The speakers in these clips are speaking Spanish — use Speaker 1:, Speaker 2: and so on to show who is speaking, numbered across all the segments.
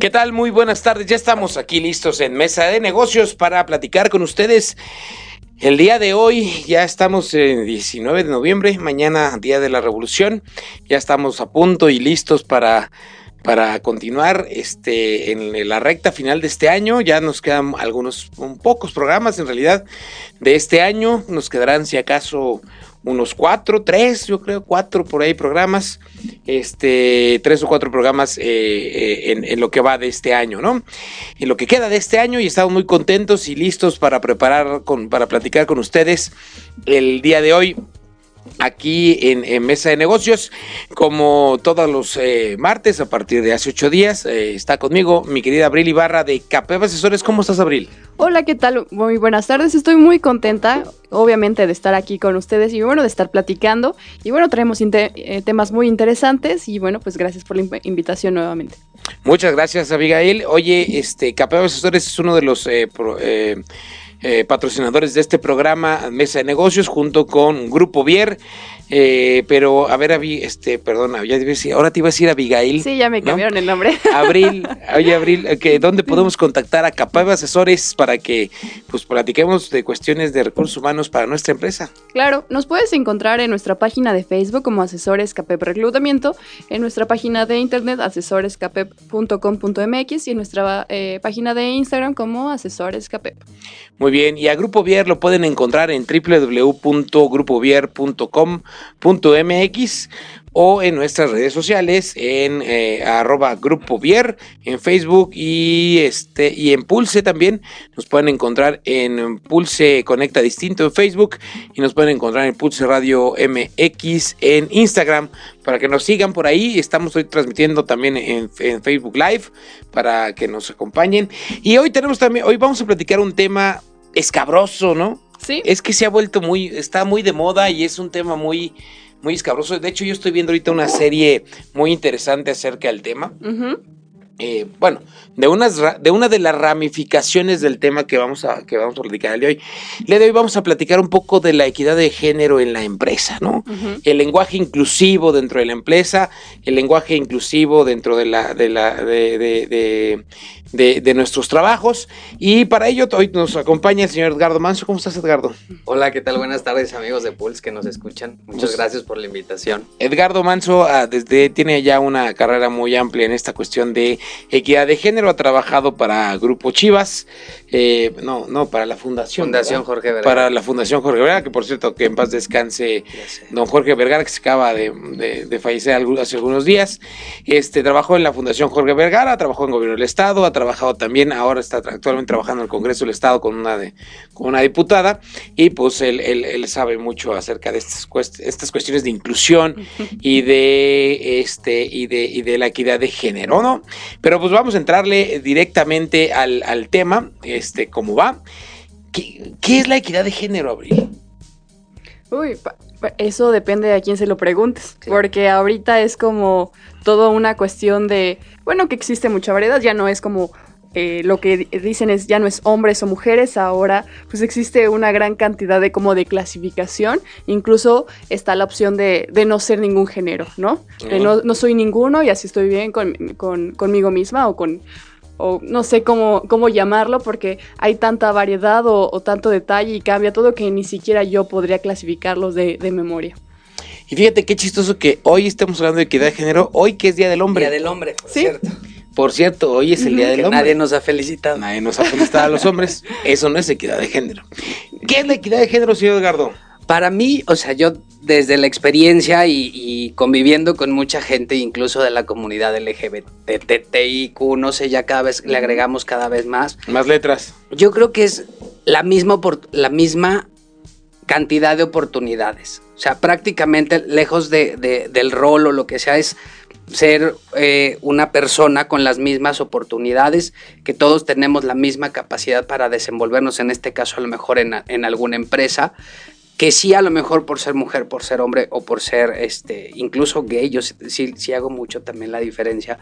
Speaker 1: ¿Qué tal? Muy buenas tardes. Ya estamos aquí listos en Mesa de Negocios para platicar con ustedes. El día de hoy ya estamos en 19 de noviembre, mañana Día de la Revolución. Ya estamos a punto y listos para para continuar este en la recta final de este año. Ya nos quedan algunos un pocos programas en realidad de este año. Nos quedarán si acaso unos cuatro, tres, yo creo, cuatro por ahí programas, este, tres o cuatro programas eh, eh, en, lo que va de este año, ¿no? En lo que queda de este año y estamos muy contentos y listos para preparar, con, para platicar con ustedes el día de hoy aquí en, Mesa de Negocios, como todos los eh, martes a partir de hace ocho días. Eh, está conmigo mi querida Abril Ibarra de Capeva Asesores. ¿Cómo estás, Abril?
Speaker 2: Hola, ¿qué tal? Muy buenas tardes. Estoy muy contenta, obviamente, de estar aquí con ustedes y bueno, de estar platicando. Y bueno, traemos eh, temas muy interesantes y bueno, pues gracias por la invitación nuevamente.
Speaker 1: Muchas gracias, Abigail. Oye, este, Capeva Asesores es uno de los eh, patrocinadores de este programa Mesa de Negocios junto con Grupo Vier. Eh, pero, a ver, este, perdona, ya ahora te iba a decir Abigail.
Speaker 2: Sí, ya me cambiaron el nombre.
Speaker 1: Abril, oye, Abril, que ¿dónde podemos contactar a Capab Asesores para que pues platiquemos de cuestiones de recursos humanos para nuestra empresa?
Speaker 2: Claro, nos puedes encontrar en nuestra página de Facebook como Asesores Capep Reclutamiento, en nuestra página de internet asesorescapep.com.mx y en nuestra eh, página de Instagram como Asesores Capep.
Speaker 1: Muy bien, y a Grupo Vier lo pueden encontrar en www.grupovier.com .mx o en nuestras redes sociales en eh, arroba grupo Vier en Facebook y este y en Pulse también. Nos pueden encontrar en Pulse Conecta Distinto en Facebook y nos pueden encontrar en Pulse Radio MX en Instagram. Para que nos sigan por ahí estamos hoy transmitiendo también en, en Facebook Live para que nos acompañen. Y hoy tenemos también hoy vamos a platicar un tema escabroso no
Speaker 2: Sí.
Speaker 1: Es que se ha vuelto muy, está muy de moda y es un tema muy, muy escabroso. De hecho, yo estoy viendo ahorita una serie muy interesante acerca del tema. Eh, bueno, de, unas, de una de las ramificaciones del tema que vamos a, que vamos a platicar el de hoy. El de hoy vamos a platicar un poco de la equidad de género en la empresa, ¿no? El lenguaje inclusivo dentro de la empresa, el lenguaje inclusivo dentro de la, de la, de, de, nuestros trabajos. Y para ello hoy nos acompaña el señor Edgardo Manso. ¿Cómo estás, Edgardo?
Speaker 3: Hola, ¿qué tal? Buenas tardes, amigos de Pulse que nos escuchan. Muchas pues, gracias por la invitación.
Speaker 1: Edgardo Manso ah, desde, tiene ya una carrera muy amplia en esta cuestión de equidad de género. Ha trabajado para Grupo Chivas, eh, no, no, para la Fundación.
Speaker 3: Fundación Jorge Vergara.
Speaker 1: Para la Fundación Jorge Vergara, que por cierto, que en paz descanse don Jorge Vergara, que se acaba de, fallecer hace algunos días. Este, trabajó en la Fundación Jorge Vergara, trabajó en Gobierno del Estado, ha trabajado también, ahora está actualmente trabajando en el Congreso del Estado con una, de, con una diputada, y pues él, él, sabe mucho acerca de estas, estas cuestiones de inclusión y de, este, y, de, y de la equidad de género, ¿no? Pero pues vamos a entrarle directamente al, al tema, este, cómo va. ¿Qué, ¿Qué, es la equidad de género, Abril?
Speaker 2: Uy, eso depende de a quién se lo preguntes, porque ahorita es como toda una cuestión de, bueno, que existe mucha variedad, ya no es como eh, lo que dicen es ya no es hombres o mujeres, ahora pues existe una gran cantidad de como de clasificación, incluso está la opción de, no ser ningún género, ¿no? no, no, soy ninguno y así estoy bien con, conmigo misma o con, o no sé cómo, cómo llamarlo, porque hay tanta variedad o, tanto detalle y cambia todo que ni siquiera yo podría clasificarlos de, de memoria.
Speaker 1: Y fíjate qué chistoso que hoy estemos hablando de equidad de género, hoy que es Día del Hombre.
Speaker 3: Día del Hombre, por cierto.
Speaker 1: Por cierto, hoy es el Día del Hombre.
Speaker 3: Nadie nos ha felicitado.
Speaker 1: Nadie nos ha felicitado a los hombres. Eso no es equidad de género. ¿Qué es la equidad de género, señor Edgardo?
Speaker 3: Para mí, o sea, yo desde la experiencia y, conviviendo con mucha gente, incluso de la comunidad LGBTIQ, no sé, ya cada vez le agregamos cada vez más.
Speaker 1: Más letras.
Speaker 3: Yo creo que es la misma, la misma cantidad de oportunidades. O sea, prácticamente lejos de, de, del rol o lo que sea, es ser eh, una persona con las mismas oportunidades, que todos tenemos la misma capacidad para desenvolvernos, en este caso a lo mejor en, en alguna empresa, que sí a lo mejor por ser mujer, por ser hombre o por ser este incluso gay, yo sí, sí hago mucho también la diferencia.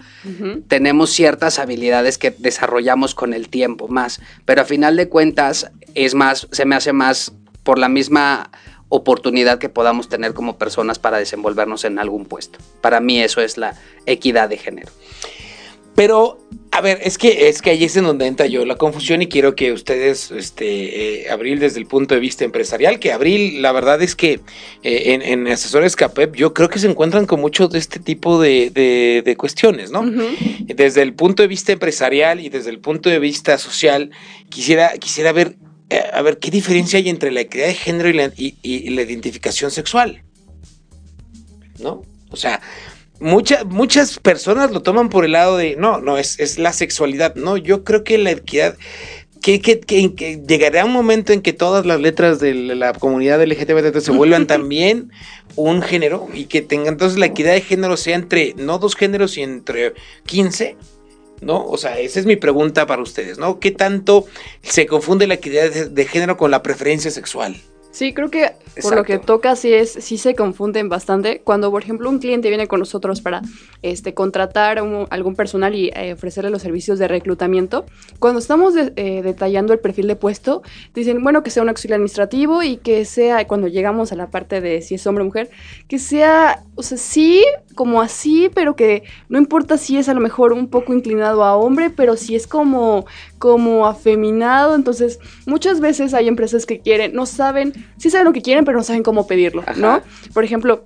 Speaker 3: Tenemos ciertas habilidades que desarrollamos con el tiempo más, pero a final de cuentas es más, se me hace más por la misma oportunidad que podamos tener como personas para desenvolvernos en algún puesto. Para mí eso es la equidad de género.
Speaker 1: Pero, a ver, es que, es que ahí es en donde entra yo la confusión y quiero que ustedes, este, eh, Abril, desde el punto de vista empresarial, que Abril, la verdad es que eh, en, en, asesores CAPEP yo creo que se encuentran con mucho de este tipo de, de, de cuestiones, ¿no? Desde el punto de vista empresarial y desde el punto de vista social, quisiera, quisiera ver eh, a ver, ¿qué diferencia hay entre la equidad de género y la, y, y la identificación sexual? ¿No? O sea, mucha, muchas personas lo toman por el lado de, no, no, es, es la sexualidad. No, yo creo que la equidad, que, que, que, que, llegará un momento en que todas las letras de la comunidad LGBT se vuelvan también un género y que tengan entonces la equidad de género sea entre, no dos géneros, sino entre 15 ¿no? O sea, esa es mi pregunta para ustedes, ¿no? ¿Qué tanto se confunde la equidad de, de género con la preferencia sexual?
Speaker 2: Sí, creo que por lo que toca sí es, sí se confunden bastante. Cuando, por ejemplo, un cliente viene con nosotros para este, contratar a un, algún personal y eh, ofrecerle los servicios de reclutamiento, cuando estamos de, eh, detallando el perfil de puesto, dicen, bueno, que sea un auxiliar administrativo y que sea, cuando llegamos a la parte de si es hombre o mujer, que sea, o sea, sí, como así, pero que no importa si es a lo mejor un poco inclinado a hombre, pero si es como, como afeminado. Entonces, muchas veces hay empresas que quieren, no saben, sí saben lo que quieren, pero no saben cómo pedirlo, Ajá. ¿no? Por ejemplo,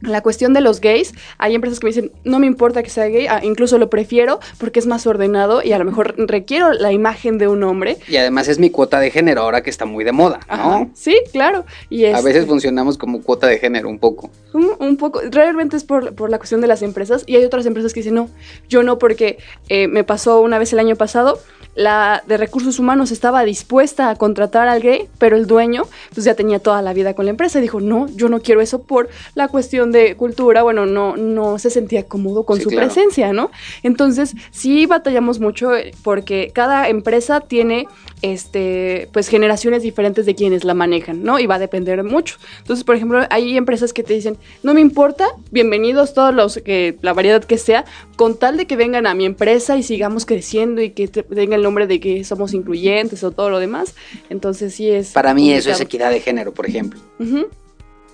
Speaker 2: la cuestión de los gays, hay empresas que me dicen, no me importa que sea gay, ah, incluso lo prefiero porque es más ordenado y a lo mejor requiero la imagen de un hombre.
Speaker 3: Y además es mi cuota de género ahora que está muy de moda, ¿no?
Speaker 2: Ajá, sí, claro. Y
Speaker 3: este, a veces funcionamos como cuota de género un poco.
Speaker 2: Un, un, poco, realmente es por, por la cuestión de las empresas y hay otras empresas que dicen, no, yo no porque eh, me pasó una vez el año pasado, la de recursos humanos estaba dispuesta a contratar al gay, pero el dueño pues ya tenía toda la vida con la empresa y dijo, no, yo no quiero eso por la cuestión de cultura, bueno, no, no se sentía cómodo con sí, su claro. presencia, ¿no? Entonces, sí batallamos mucho eh, porque cada empresa tiene este, pues generaciones diferentes de quienes la manejan, ¿no? Y va a depender mucho. Entonces, por ejemplo, hay empresas que te dicen, no me importa, bienvenidos todos los que, la variedad que sea, con tal de que vengan a mi empresa y sigamos creciendo y que tenga el nombre de que somos incluyentes o todo lo demás. Entonces, sí es.
Speaker 3: Para mí, complicado. eso es equidad de género, por ejemplo. Uh -huh.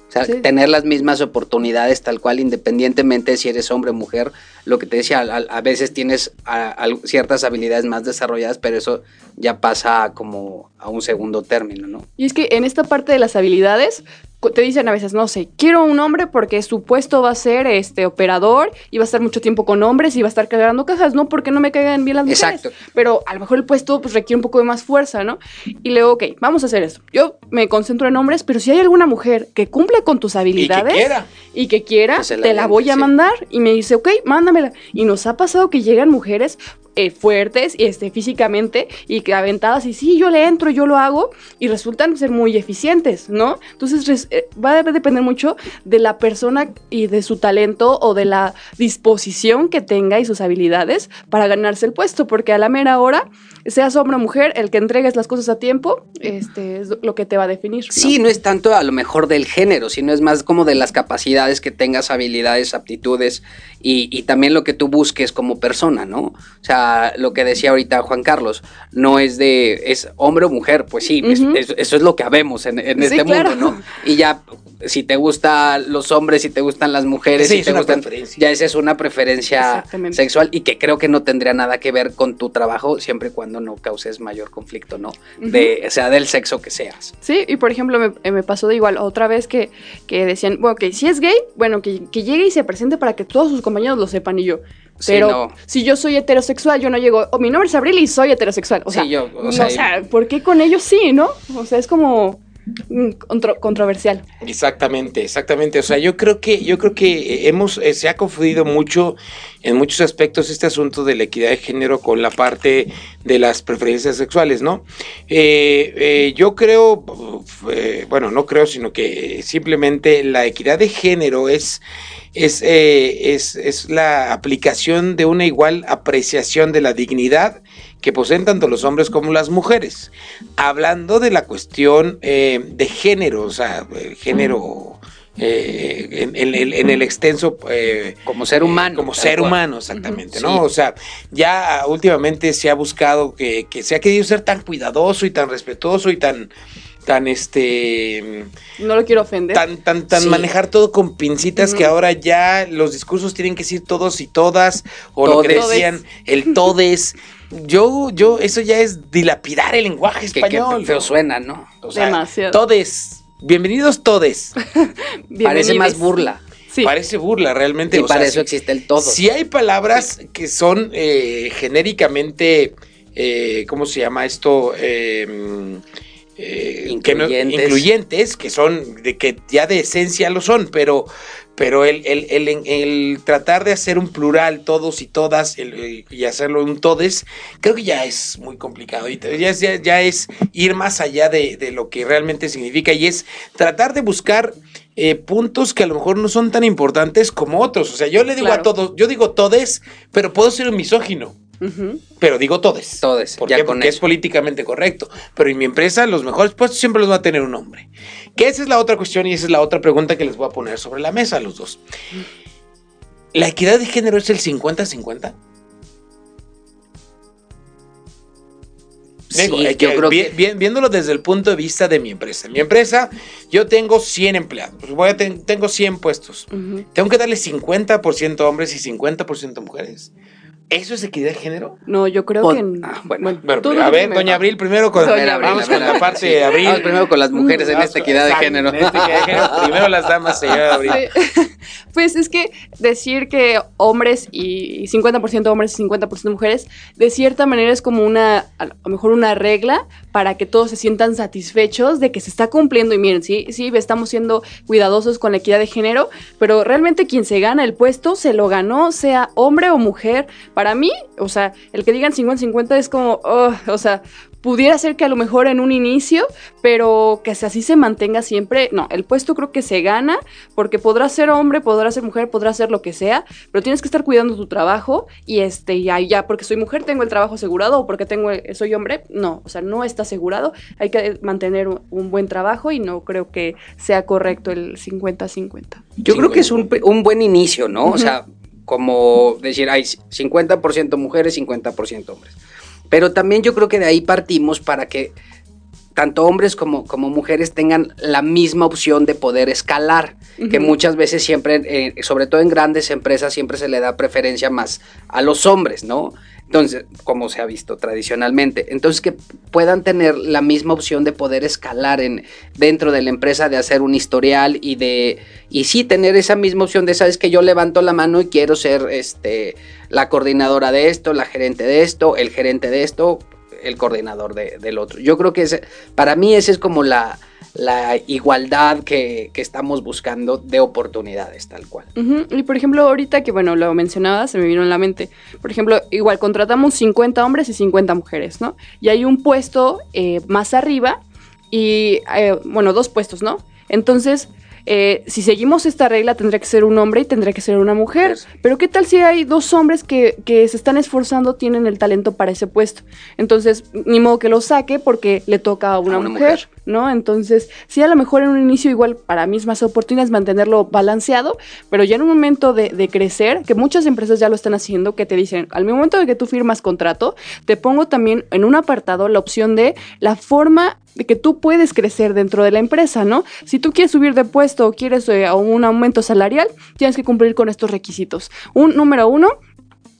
Speaker 3: O sea, sí. tener las mismas oportunidades tal cual, independientemente de si eres hombre o mujer. Lo que te decía, a, a veces tienes a, a ciertas habilidades más desarrolladas, pero eso ya pasa como a un segundo término, ¿no?
Speaker 2: Y es que en esta parte de las habilidades, te dicen a veces, no sé, quiero un hombre porque su puesto va a ser este operador y va a estar mucho tiempo con hombres y va a estar cargando cajas, no porque no me caigan bien las mujeres.
Speaker 3: Exacto.
Speaker 2: Pero a lo mejor el puesto pues requiere un poco de más fuerza, ¿no? Y luego, ok, vamos a hacer esto. Yo me concentro en hombres, pero si hay alguna mujer que cumple con tus habilidades
Speaker 1: y que quiera,
Speaker 2: y que quiera te la voy a
Speaker 3: sí.
Speaker 2: mandar. Y me dice, ok, mándamela. Y nos ha pasado que llegan mujeres eh, fuertes este, físicamente y que aventadas y sí, yo le entro, yo lo hago y resultan ser muy eficientes, ¿no? Entonces eh, va a depender mucho de la persona y de su talento o de la disposición que tenga y sus habilidades para ganarse el puesto, porque a la mera hora, seas hombre o mujer, el que entregues las cosas a tiempo, este es lo que te va a definir. ¿no?
Speaker 3: Sí, no es tanto a lo mejor del género, sino es más como de las capacidades que tengas, habilidades, aptitudes y, y también lo que tú busques como persona, ¿no? O sea, lo que decía ahorita Juan Carlos, no es de, es hombre o mujer, pues sí, uh -huh. es, es, eso es lo que habemos en, en este claro. mundo, ¿no? Y ya, si te gustan los hombres, si te gustan las mujeres,
Speaker 1: sí,
Speaker 3: si te gustan, ya esa es una preferencia sexual y que creo que no tendría nada que ver con tu trabajo siempre y cuando no causes mayor conflicto, ¿no? Uh -huh. De, sea del sexo que seas.
Speaker 2: Sí, y por ejemplo, me, eh, me pasó de igual otra vez que, que decían, bueno, que si es gay, bueno, que, que llegue y se presente para que todos sus compañeros lo sepan y yo. Pero sí, no. si yo soy heterosexual, yo no llego, oh, mi nombre es Abril y soy heterosexual. O sea,
Speaker 3: sí, yo,
Speaker 2: o sea, o sea, ¿por qué con ellos sí, no? O sea, es como contro- controversial.
Speaker 1: Exactamente, exactamente. O sea, yo creo que, yo creo que hemos, eh, se ha confundido mucho en muchos aspectos este asunto de la equidad de género con la parte de las preferencias sexuales, ¿no? Eh, eh, yo creo, eh, bueno, no creo, sino que simplemente la equidad de género es, es, eh, es, es la aplicación de una igual apreciación de la dignidad que poseen tanto los hombres como las mujeres. Hablando de la cuestión eh, de género, o sea, el género eh, en, en el- en el extenso... eh,
Speaker 3: Como ser humano.
Speaker 1: como ser
Speaker 3: cual.
Speaker 1: humano, exactamente, ¿no?
Speaker 3: sí.
Speaker 1: O sea, ya últimamente se ha buscado que, que se ha querido ser tan cuidadoso y tan respetuoso y tan, tan este,
Speaker 2: No lo quiero ofender.
Speaker 1: tan, tan, tan
Speaker 3: Sí.
Speaker 1: manejar todo con pincitas que ahora ya los discursos tienen que decir todos y todas, o lo que decían, el todes. Yo, yo, eso ya es dilapidar el lenguaje
Speaker 3: Que, que
Speaker 1: español.
Speaker 3: feo suena, ¿no?
Speaker 1: O sea,
Speaker 2: Demasiado.
Speaker 1: Todes. Bienvenidos todes.
Speaker 3: Parece más burla.
Speaker 2: Sí.
Speaker 1: Parece burla realmente.
Speaker 3: Y
Speaker 1: o sea,
Speaker 3: para eso existe el todo.
Speaker 1: Si hay palabras que son eh, genéricamente, eh, ¿cómo se llama esto? Eh, eh, que no-
Speaker 3: Incluyentes.
Speaker 1: que son, de que ya de esencia lo son, pero, pero el, el- el- el tratar de hacer un plural, todos y todas, el- y hacerlo un todes, creo que ya es muy complicado. Y ya, es- ya, ya es ir más allá de, de lo que realmente significa y es tratar de buscar eh, puntos que a lo mejor no son tan importantes como otros. O sea, yo le digo a todos, yo digo todes, pero puedo ser un misógino. Pero digo todes.
Speaker 3: Todes,
Speaker 1: ¿Por
Speaker 3: ya
Speaker 1: qué?
Speaker 3: con
Speaker 1: Porque
Speaker 3: eso.
Speaker 1: es políticamente correcto. Pero en mi empresa, los mejores puestos siempre los va a tener un hombre. Que esa es la otra cuestión y esa es la otra pregunta que les voy a poner sobre la mesa a los dos. ¿La equidad de género es el 50-50? Digo,
Speaker 3: Sí, yo
Speaker 1: que
Speaker 3: creo
Speaker 1: vi-
Speaker 3: que
Speaker 1: vi- viéndolo desde el punto de vista de mi empresa. En mi empresa, yo tengo 100 empleados. Pues voy a ten- tengo 100 puestos. Tengo que darle 50% hombres y 50% mujeres. ¿Eso es equidad de género?
Speaker 2: No, yo creo que.
Speaker 3: ah, bueno.
Speaker 1: Bueno,
Speaker 2: tú
Speaker 1: a ver, doña Abril, primero con,
Speaker 2: Doña
Speaker 3: Abril,
Speaker 1: vamos con la parte de Abril.
Speaker 3: Vamos primero con las mujeres en
Speaker 1: Vamos
Speaker 3: esta
Speaker 1: con-
Speaker 3: equidad de
Speaker 1: exacto,
Speaker 3: género.
Speaker 1: en esta equidad de género. Primero las damas, señora Abril.
Speaker 2: Sí. Pues es que decir que hombres y 50% hombres y 50% mujeres, de cierta manera es como una, a lo mejor una regla para que todos se sientan satisfechos de que se está cumpliendo. Y miren, sí, sí, estamos siendo cuidadosos con la equidad de género, pero realmente quien se gana el puesto se lo ganó, sea hombre o mujer. Para mí, o sea, el que digan 50-50 es como, oh, o sea, pudiera ser que a lo mejor en un inicio, pero que así se mantenga siempre. No, el puesto creo que se gana porque podrás ser hombre, podrás ser mujer, podrás ser lo que sea, pero tienes que estar cuidando tu trabajo y este ya ya porque soy mujer tengo el trabajo asegurado o porque tengo soy hombre, no, o sea, no está asegurado. Hay que mantener un, buen trabajo y no creo que sea correcto el 50-50.
Speaker 3: Yo creo que es un, un buen inicio, ¿no? O sea, como decir, hay 50% mujeres, 50% hombres. Pero también yo creo que de ahí partimos para que tanto hombres como, como mujeres tengan la misma opción de poder escalar, que muchas veces siempre, eh, sobre todo en grandes empresas, siempre se le da preferencia más a los hombres, ¿no? Entonces, como se ha visto tradicionalmente. Entonces, que puedan tener la misma opción de poder escalar en, dentro de la empresa, de hacer un historial y de, y sí tener esa misma opción de, sabes que yo levanto la mano y quiero ser este, la coordinadora de esto, la gerente de esto, el gerente de esto, el coordinador de- del otro. Yo creo que para mí esa es como la, la igualdad que, que estamos buscando de oportunidades, tal cual.
Speaker 2: Y por ejemplo, ahorita que bueno, lo mencionaba, se me vino en la mente. Por ejemplo, igual contratamos 50 hombres y 50 mujeres, ¿no? Y hay un puesto eh, más arriba y, eh, bueno, dos puestos, ¿no? Entonces, eh, si seguimos esta regla, tendría que ser un hombre y tendría que ser una mujer. Pero ¿qué tal si hay dos hombres que, que se están esforzando, tienen el talento para ese puesto? Entonces, ni modo que lo saque porque le toca a una,
Speaker 3: una
Speaker 2: mujer,
Speaker 3: mujer.
Speaker 2: ¿no? Entonces, sí, a lo mejor en un inicio igual para mismas oportunidades mantenerlo balanceado, pero ya en un momento de, de crecer, que muchas empresas ya lo están haciendo, que te dicen, al momento de que tú firmas contrato, te pongo también en un apartado la opción de la forma de que tú puedes crecer dentro de la empresa, ¿no? Si tú quieres subir de puesto o quieres eh, un aumento salarial, tienes que cumplir con estos requisitos. Un número uno,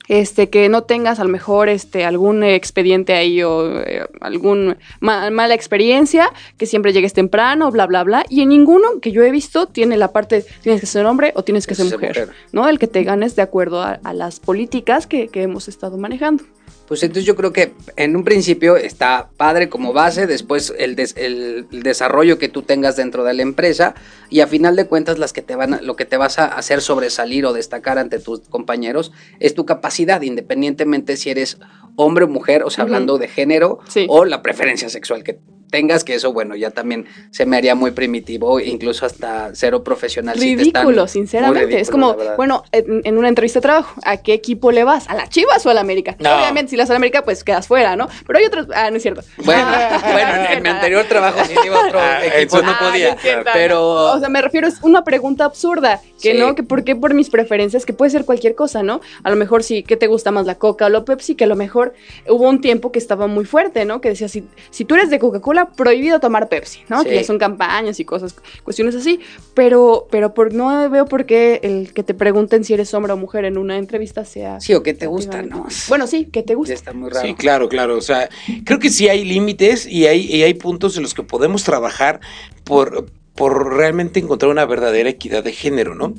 Speaker 2: este, que no tengas a lo mejor este, algún expediente ahí o eh, algún ma- mala experiencia, que siempre llegues temprano, bla, bla, bla. Y en ninguno que yo he visto tiene la parte, tienes que ser hombre o tienes que ser
Speaker 3: Ser
Speaker 2: mujer,
Speaker 3: mujer.
Speaker 2: ¿no? El que te ganes de acuerdo a, a las políticas que, que hemos estado manejando.
Speaker 3: Pues entonces yo creo que en un principio está padre como base, después el, des- el- el desarrollo que tú tengas dentro de la empresa y a final de cuentas las que te van a- lo que te vas a hacer sobresalir o destacar ante tus compañeros es tu capacidad, independientemente si eres hombre o mujer, o sea, hablando de género
Speaker 2: Sí.
Speaker 3: o la preferencia sexual que tengas, que eso, bueno, ya también se me haría muy primitivo, incluso hasta cero profesional. si te están-
Speaker 2: Ridículo, sinceramente. es como, bueno, en, en una entrevista de trabajo, ¿a qué equipo le vas? ¿A la Chivas o a la América?
Speaker 1: No.
Speaker 2: Obviamente, si le vas a la América, pues quedas fuera, ¿no? Pero hay otros. Ah, no es cierto.
Speaker 3: Bueno, bueno, en mi anterior trabajo sí iba otro
Speaker 1: Ah,
Speaker 3: equipo, no
Speaker 2: Ah,
Speaker 3: podía.
Speaker 2: cierto.
Speaker 3: pero
Speaker 2: O sea, me refiero, es una pregunta absurda. Que
Speaker 3: Sí.
Speaker 2: no, que por qué por mis preferencias, que puede ser cualquier cosa, ¿no? A lo mejor sí, ¿qué te gusta más, la Coca o la Pepsi? Que a lo mejor hubo un tiempo que estaba muy fuerte, ¿no? Que decía, si, si tú eres de Coca-Cola, prohibido tomar Pepsi, ¿no?
Speaker 3: Sí.
Speaker 2: Que ya son campañas y cosas, cuestiones así. Pero, pero por, no veo por qué el que te pregunten si eres hombre o mujer en una entrevista sea...
Speaker 3: sí, o qué te gusta, ¿no?
Speaker 2: Bueno, sí, que te
Speaker 3: Ya
Speaker 2: gusta.
Speaker 3: está muy raro.
Speaker 1: Sí, claro, claro. O sea, creo que sí hay límites y hay, y hay puntos en los que podemos trabajar por, por realmente encontrar una verdadera equidad de género, ¿no?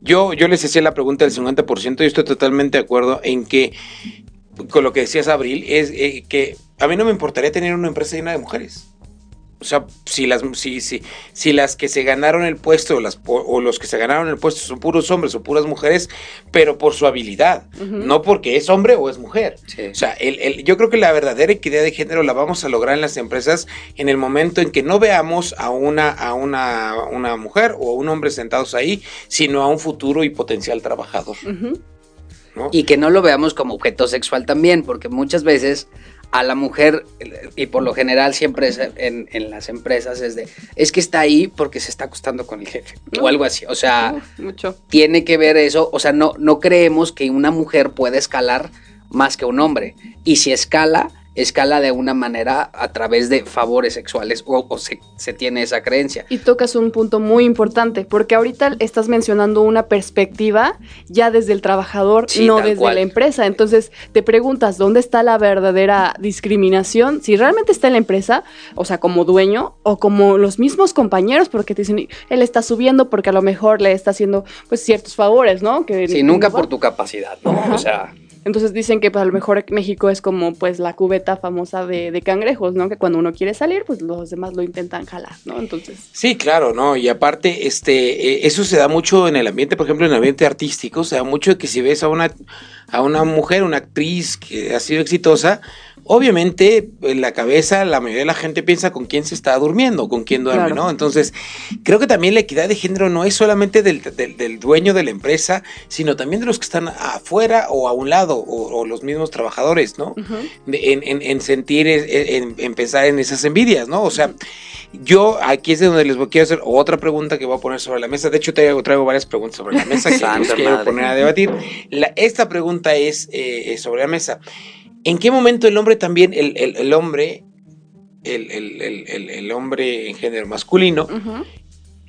Speaker 1: Yo, yo les hacía la pregunta del 50% y estoy totalmente de acuerdo en que, con lo que decías, Abril, es eh, que a mí no me importaría tener una empresa llena de mujeres. O sea, si las, si, si, si las que se ganaron el puesto o, las, o los que se ganaron el puesto son puros hombres o puras mujeres, pero por su habilidad,
Speaker 2: Ujú.
Speaker 1: no porque es hombre o es mujer.
Speaker 3: Sí.
Speaker 1: O sea, el, el- yo creo que la verdadera equidad de género la vamos a lograr en las empresas en el momento en que no veamos a una, a una, una mujer o a un hombre sentados ahí, sino a un futuro y potencial trabajador.
Speaker 2: Ujú.
Speaker 1: ¿No?
Speaker 3: Y que no lo veamos como objeto sexual también, porque muchas veces a la mujer, y por lo general siempre es en, en las empresas, es de, es que está ahí porque se está acostando con el jefe, o algo así. O sea,
Speaker 2: mucho.
Speaker 3: tiene que ver eso, o sea, no, no creemos que una mujer pueda escalar más que un hombre. Y si escala, escala de una manera a través de favores sexuales, o, o se, se tiene esa creencia.
Speaker 2: Y tocas un punto muy importante, porque ahorita estás mencionando una perspectiva ya desde el trabajador,
Speaker 3: Sí,
Speaker 2: no desde
Speaker 3: cual.
Speaker 2: la empresa. Entonces te preguntas, ¿dónde está la verdadera discriminación? Si realmente está en la empresa, o sea, como dueño, o como los mismos compañeros, porque te dicen, él está subiendo porque a lo mejor le está haciendo pues ciertos favores, ¿no? Que
Speaker 3: Sí, nunca por tu capacidad, ¿no?
Speaker 2: Ajá.
Speaker 3: O sea,
Speaker 2: Entonces dicen que pues, a lo mejor México es como pues la cubeta famosa de, de cangrejos, ¿no? Que cuando uno quiere salir, pues los demás lo intentan jalar, ¿no? Entonces...
Speaker 1: Sí, claro, ¿no? Y aparte, este, eh, eso se da mucho en el ambiente, por ejemplo, en el ambiente artístico, se da mucho que si ves a una, a una mujer, una actriz que ha sido exitosa, obviamente en la cabeza la mayoría de la gente piensa con quién se está durmiendo, con quién duerme,
Speaker 2: Claro.
Speaker 1: ¿no? Entonces, creo que también la equidad de género no es solamente del, del- del dueño de la empresa, sino también de los que están afuera o a un lado, o, o los mismos trabajadores, ¿no?
Speaker 2: ujú.
Speaker 1: de- en, en- en sentir, eh, en, en pensar en esas envidias, ¿no? O sea, yo aquí es de donde les voy, quiero hacer otra pregunta que voy a poner sobre la mesa. De hecho, traigo, traigo varias preguntas sobre la mesa que les quiero poner a debatir. La- esta pregunta es eh, sobre la mesa. ¿En qué momento el hombre también, el, el- el hombre, el, el- hombre en género masculino,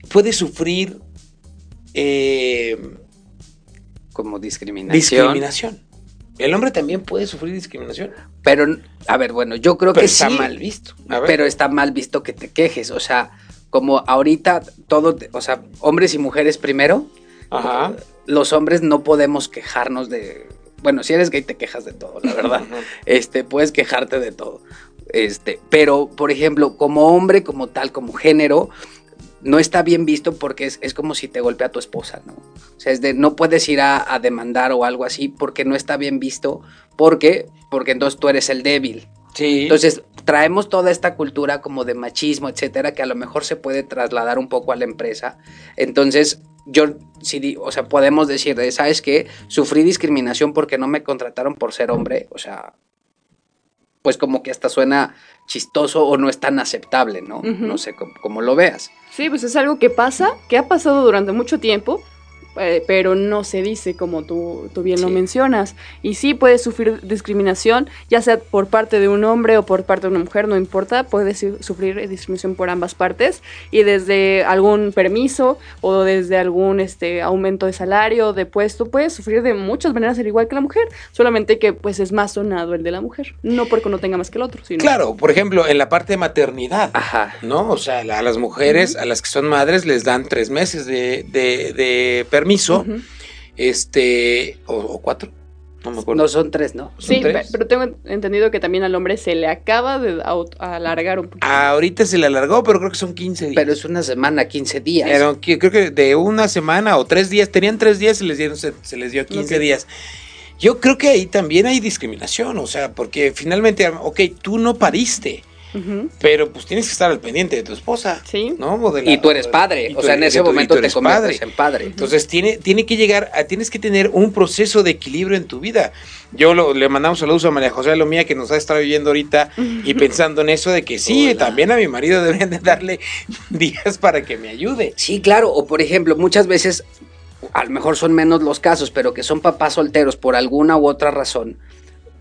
Speaker 1: puede sufrir eh,
Speaker 3: como discriminación.
Speaker 1: discriminación? El hombre también puede sufrir discriminación,
Speaker 3: Pero, a ver, bueno, yo creo
Speaker 1: pero
Speaker 3: que
Speaker 1: está
Speaker 3: sí.
Speaker 1: mal visto.
Speaker 3: Pero está mal visto que te quejes. O sea, como ahorita todo, o sea, hombres y mujeres primero,
Speaker 1: Ajá.
Speaker 3: los hombres no podemos quejarnos de. Bueno, si eres gay te quejas de todo, la verdad. Este, puedes quejarte de todo. Este, pero, por ejemplo, como hombre, como tal, como género, no está bien visto porque es, es como si te golpea tu esposa, ¿no? O sea, es de no puedes ir a, a demandar o algo así porque no está bien visto. ¿Por qué? Porque entonces tú eres el débil.
Speaker 1: Sí.
Speaker 3: Entonces, traemos toda esta cultura como de machismo, etcétera, que a lo mejor se puede trasladar un poco a la empresa. Entonces, yo sí, di- o sea, podemos decir, de, ¿sabes qué? Sufrí discriminación porque no me contrataron por ser hombre, o sea, pues como que hasta suena chistoso o no es tan aceptable, ¿no? No sé cómo, cómo lo veas.
Speaker 2: Sí, pues es algo que pasa, que ha pasado durante mucho tiempo, pero no se dice como tú, tú bien lo
Speaker 3: Sí.
Speaker 2: mencionas. Y sí puede sufrir discriminación, ya sea por parte de un hombre o por parte de una mujer, no importa, puede su- sufrir eh, discriminación por ambas partes. Y desde algún permiso o desde algún este, aumento de salario, de puesto, puede sufrir de muchas maneras al igual que la mujer, solamente que pues es más sonado el de la mujer. No porque uno tenga más que el otro, sino...
Speaker 1: Claro, por ejemplo, en la parte de maternidad,
Speaker 3: Ajá.
Speaker 1: ¿no? O sea, a las mujeres, a las que son madres, les dan tres meses de, de- de permiso,
Speaker 2: Ujú.
Speaker 1: este, o, o cuatro. No me acuerdo.
Speaker 3: No son tres, ¿no?
Speaker 2: Sí,
Speaker 1: tres?
Speaker 2: pero tengo entendido que también al hombre se le acaba de alargar un poquito.
Speaker 1: Ahorita se le alargó, pero creo que son 15 días.
Speaker 3: Pero es una semana, 15 días.
Speaker 1: Pero creo que de una semana o tres días, tenían tres días, se les, dieron, se, se les dio 15
Speaker 2: Ok.
Speaker 1: días. Yo creo que ahí también hay discriminación, o sea, porque finalmente, ok, tú no pariste, Pero pues tienes que estar al pendiente de tu esposa.
Speaker 2: Sí.
Speaker 1: ¿no? O de la-
Speaker 3: y tú eres padre. O sea, en ese momento te
Speaker 1: eres
Speaker 3: conviertes en padre.
Speaker 1: Entonces tiene, tiene que llegar, a- tienes que tener un proceso de equilibrio en tu vida. Yo lo- le mandamos saludos a María José Lomía que nos ha estado viendo ahorita y pensando en eso de que sí,
Speaker 3: Hola.
Speaker 1: también a mi marido deben de darle días para que me ayude.
Speaker 3: Sí, claro. O por ejemplo, muchas veces, a lo mejor son menos los casos, pero que son papás solteros por alguna u otra razón.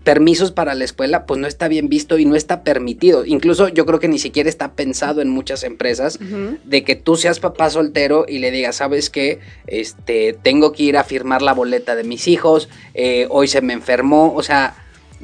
Speaker 3: Permisos para la escuela, pues no está bien visto y no está permitido. Incluso yo creo que ni siquiera está pensado en muchas empresas de que tú seas papá soltero y le digas, sabes qué, este, tengo que ir a firmar la boleta de mis hijos, eh, hoy se me enfermó, o sea,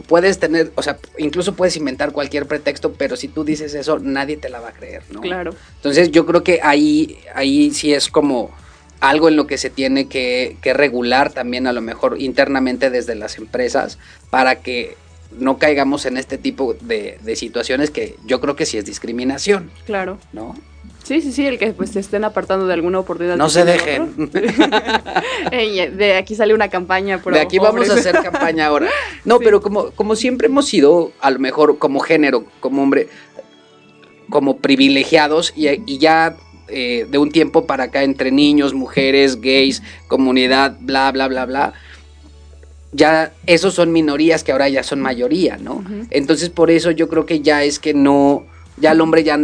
Speaker 3: puedes tener, o sea, incluso puedes inventar cualquier pretexto, pero si tú dices eso, nadie te la va a creer, ¿no?
Speaker 2: Claro.
Speaker 3: Entonces yo creo que ahí, ahí sí es como algo en lo que se tiene que, que regular también a lo mejor internamente desde las empresas para que no caigamos en este tipo de, de situaciones que yo creo que sí es discriminación,
Speaker 2: Claro.
Speaker 3: ¿no?
Speaker 2: Sí, sí, sí, el que pues te estén apartando de alguna oportunidad.
Speaker 3: No se dejen.
Speaker 2: Ey, de aquí sale una campaña. pro
Speaker 3: de aquí vamos a hacer campaña ahora. No,
Speaker 2: Sí.
Speaker 3: pero como, como siempre hemos sido, a lo mejor como género, como hombre, como privilegiados y, y ya eh, de un tiempo para acá entre niños, mujeres, gays, comunidad, bla, bla, bla, bla. Ya esos son minorías que ahora ya son mayoría, ¿no? Entonces por eso yo creo que ya es que no, ya el hombre ya,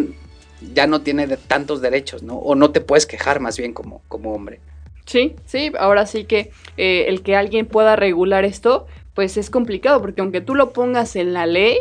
Speaker 3: ya no tiene de tantos derechos, ¿no? O no te puedes quejar más bien como, como hombre.
Speaker 2: Sí, sí, ahora sí que eh, el que alguien pueda regular esto, pues es complicado, porque aunque tú lo pongas en la ley,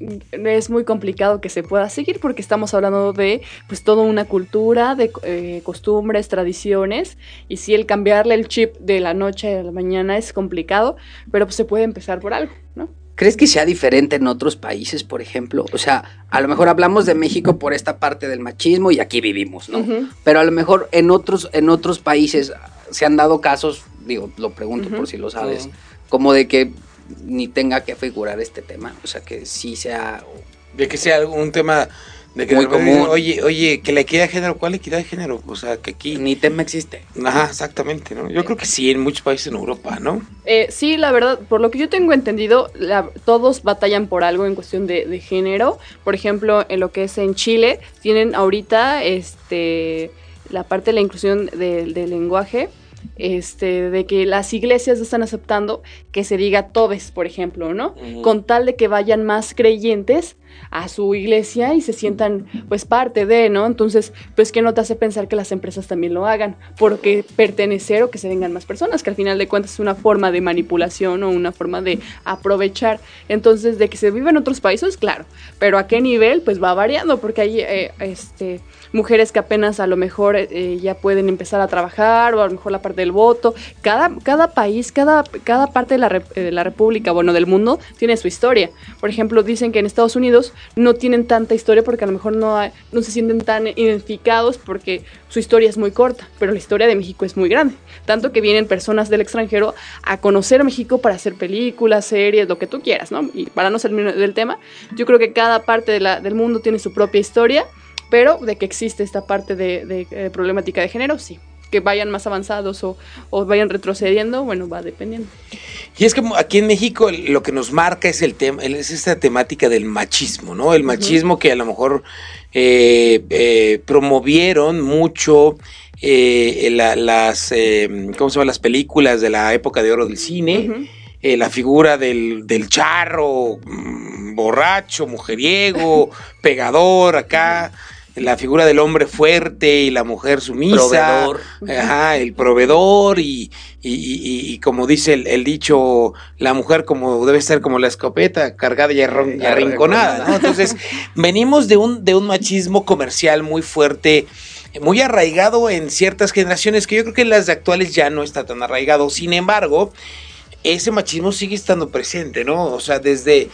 Speaker 2: es muy complicado que se pueda seguir porque estamos hablando de pues toda una cultura, de eh, costumbres, tradiciones, y si el cambiarle el chip de la noche a la mañana es complicado, pero pues se puede empezar por algo, ¿no?
Speaker 3: ¿Crees que sea diferente en otros países, por ejemplo? O sea, a lo mejor hablamos de México por esta parte del machismo y aquí vivimos, ¿no? Pero a lo mejor en otros, en otros países se han dado casos, digo, lo pregunto por si lo sabes, como de que ni tenga que figurar este tema, o sea, que sí sea...
Speaker 1: De que sea un tema de que
Speaker 3: Muy común.
Speaker 1: Oye, oye, que la equidad de género, ¿cuál equidad de género? O sea, que aquí.
Speaker 3: Ni tema existe.
Speaker 1: Ajá, exactamente, ¿no? Yo creo que sí, en muchos países en Europa, ¿no?
Speaker 2: Eh, sí, la verdad, por lo que yo tengo entendido, la- todos batallan por algo en cuestión de, de género. Por ejemplo, en lo que es en Chile, tienen ahorita este la parte de la inclusión de- del lenguaje, este, de que las iglesias están aceptando que se diga todes, por ejemplo, ¿no? Con tal de que vayan más creyentes a su iglesia y se sientan pues parte de, ¿no? Entonces, pues que no te hace pensar que las empresas también lo hagan, porque pertenecer o que se vengan más personas, que al final de cuentas es una forma de manipulación o una forma de aprovechar. Entonces, de que se vive en otros países, claro, pero a qué nivel, pues va variando, porque hay eh, este, mujeres que apenas a lo mejor eh, ya pueden empezar a trabajar, o a lo mejor la parte del voto. Cada, cada país, cada, cada parte de la, eh, de la república, bueno, del mundo, tiene su historia. Por ejemplo, dicen que en Estados Unidos no tienen tanta historia porque a lo mejor no, no se sienten tan identificados porque su historia es muy corta, pero la historia de México es muy grande. Tanto que vienen personas del extranjero a conocer México para hacer películas, series, lo que tú quieras, ¿no? Y para no salir del tema, yo creo que cada parte del mundo tiene su propia historia, pero de que existe esta parte de, de, eh, problemática de género, sí. Que vayan más avanzados o, o vayan retrocediendo, bueno, va dependiendo.
Speaker 1: Y es que aquí en México lo que nos marca es el tema, es esta temática del machismo, ¿no? El machismo que a lo mejor eh, eh, promovieron mucho eh, la- las, eh, ¿cómo se llama? Las películas de la época de oro del cine. Eh, la figura del, del charro, mm, borracho, mujeriego, pegador acá, la figura del hombre fuerte y la mujer sumisa,
Speaker 3: Proveedor.
Speaker 1: ajá, el proveedor y, y- y- y como dice el, el dicho, la mujer como debe ser como la escopeta, cargada y, arron- arrinconada, ¿no? Entonces, venimos de un, de un machismo comercial muy fuerte, muy arraigado en ciertas generaciones, que yo creo que en las de actuales ya no está tan arraigado. Sin embargo, ese machismo sigue estando presente, ¿no? O sea, desde...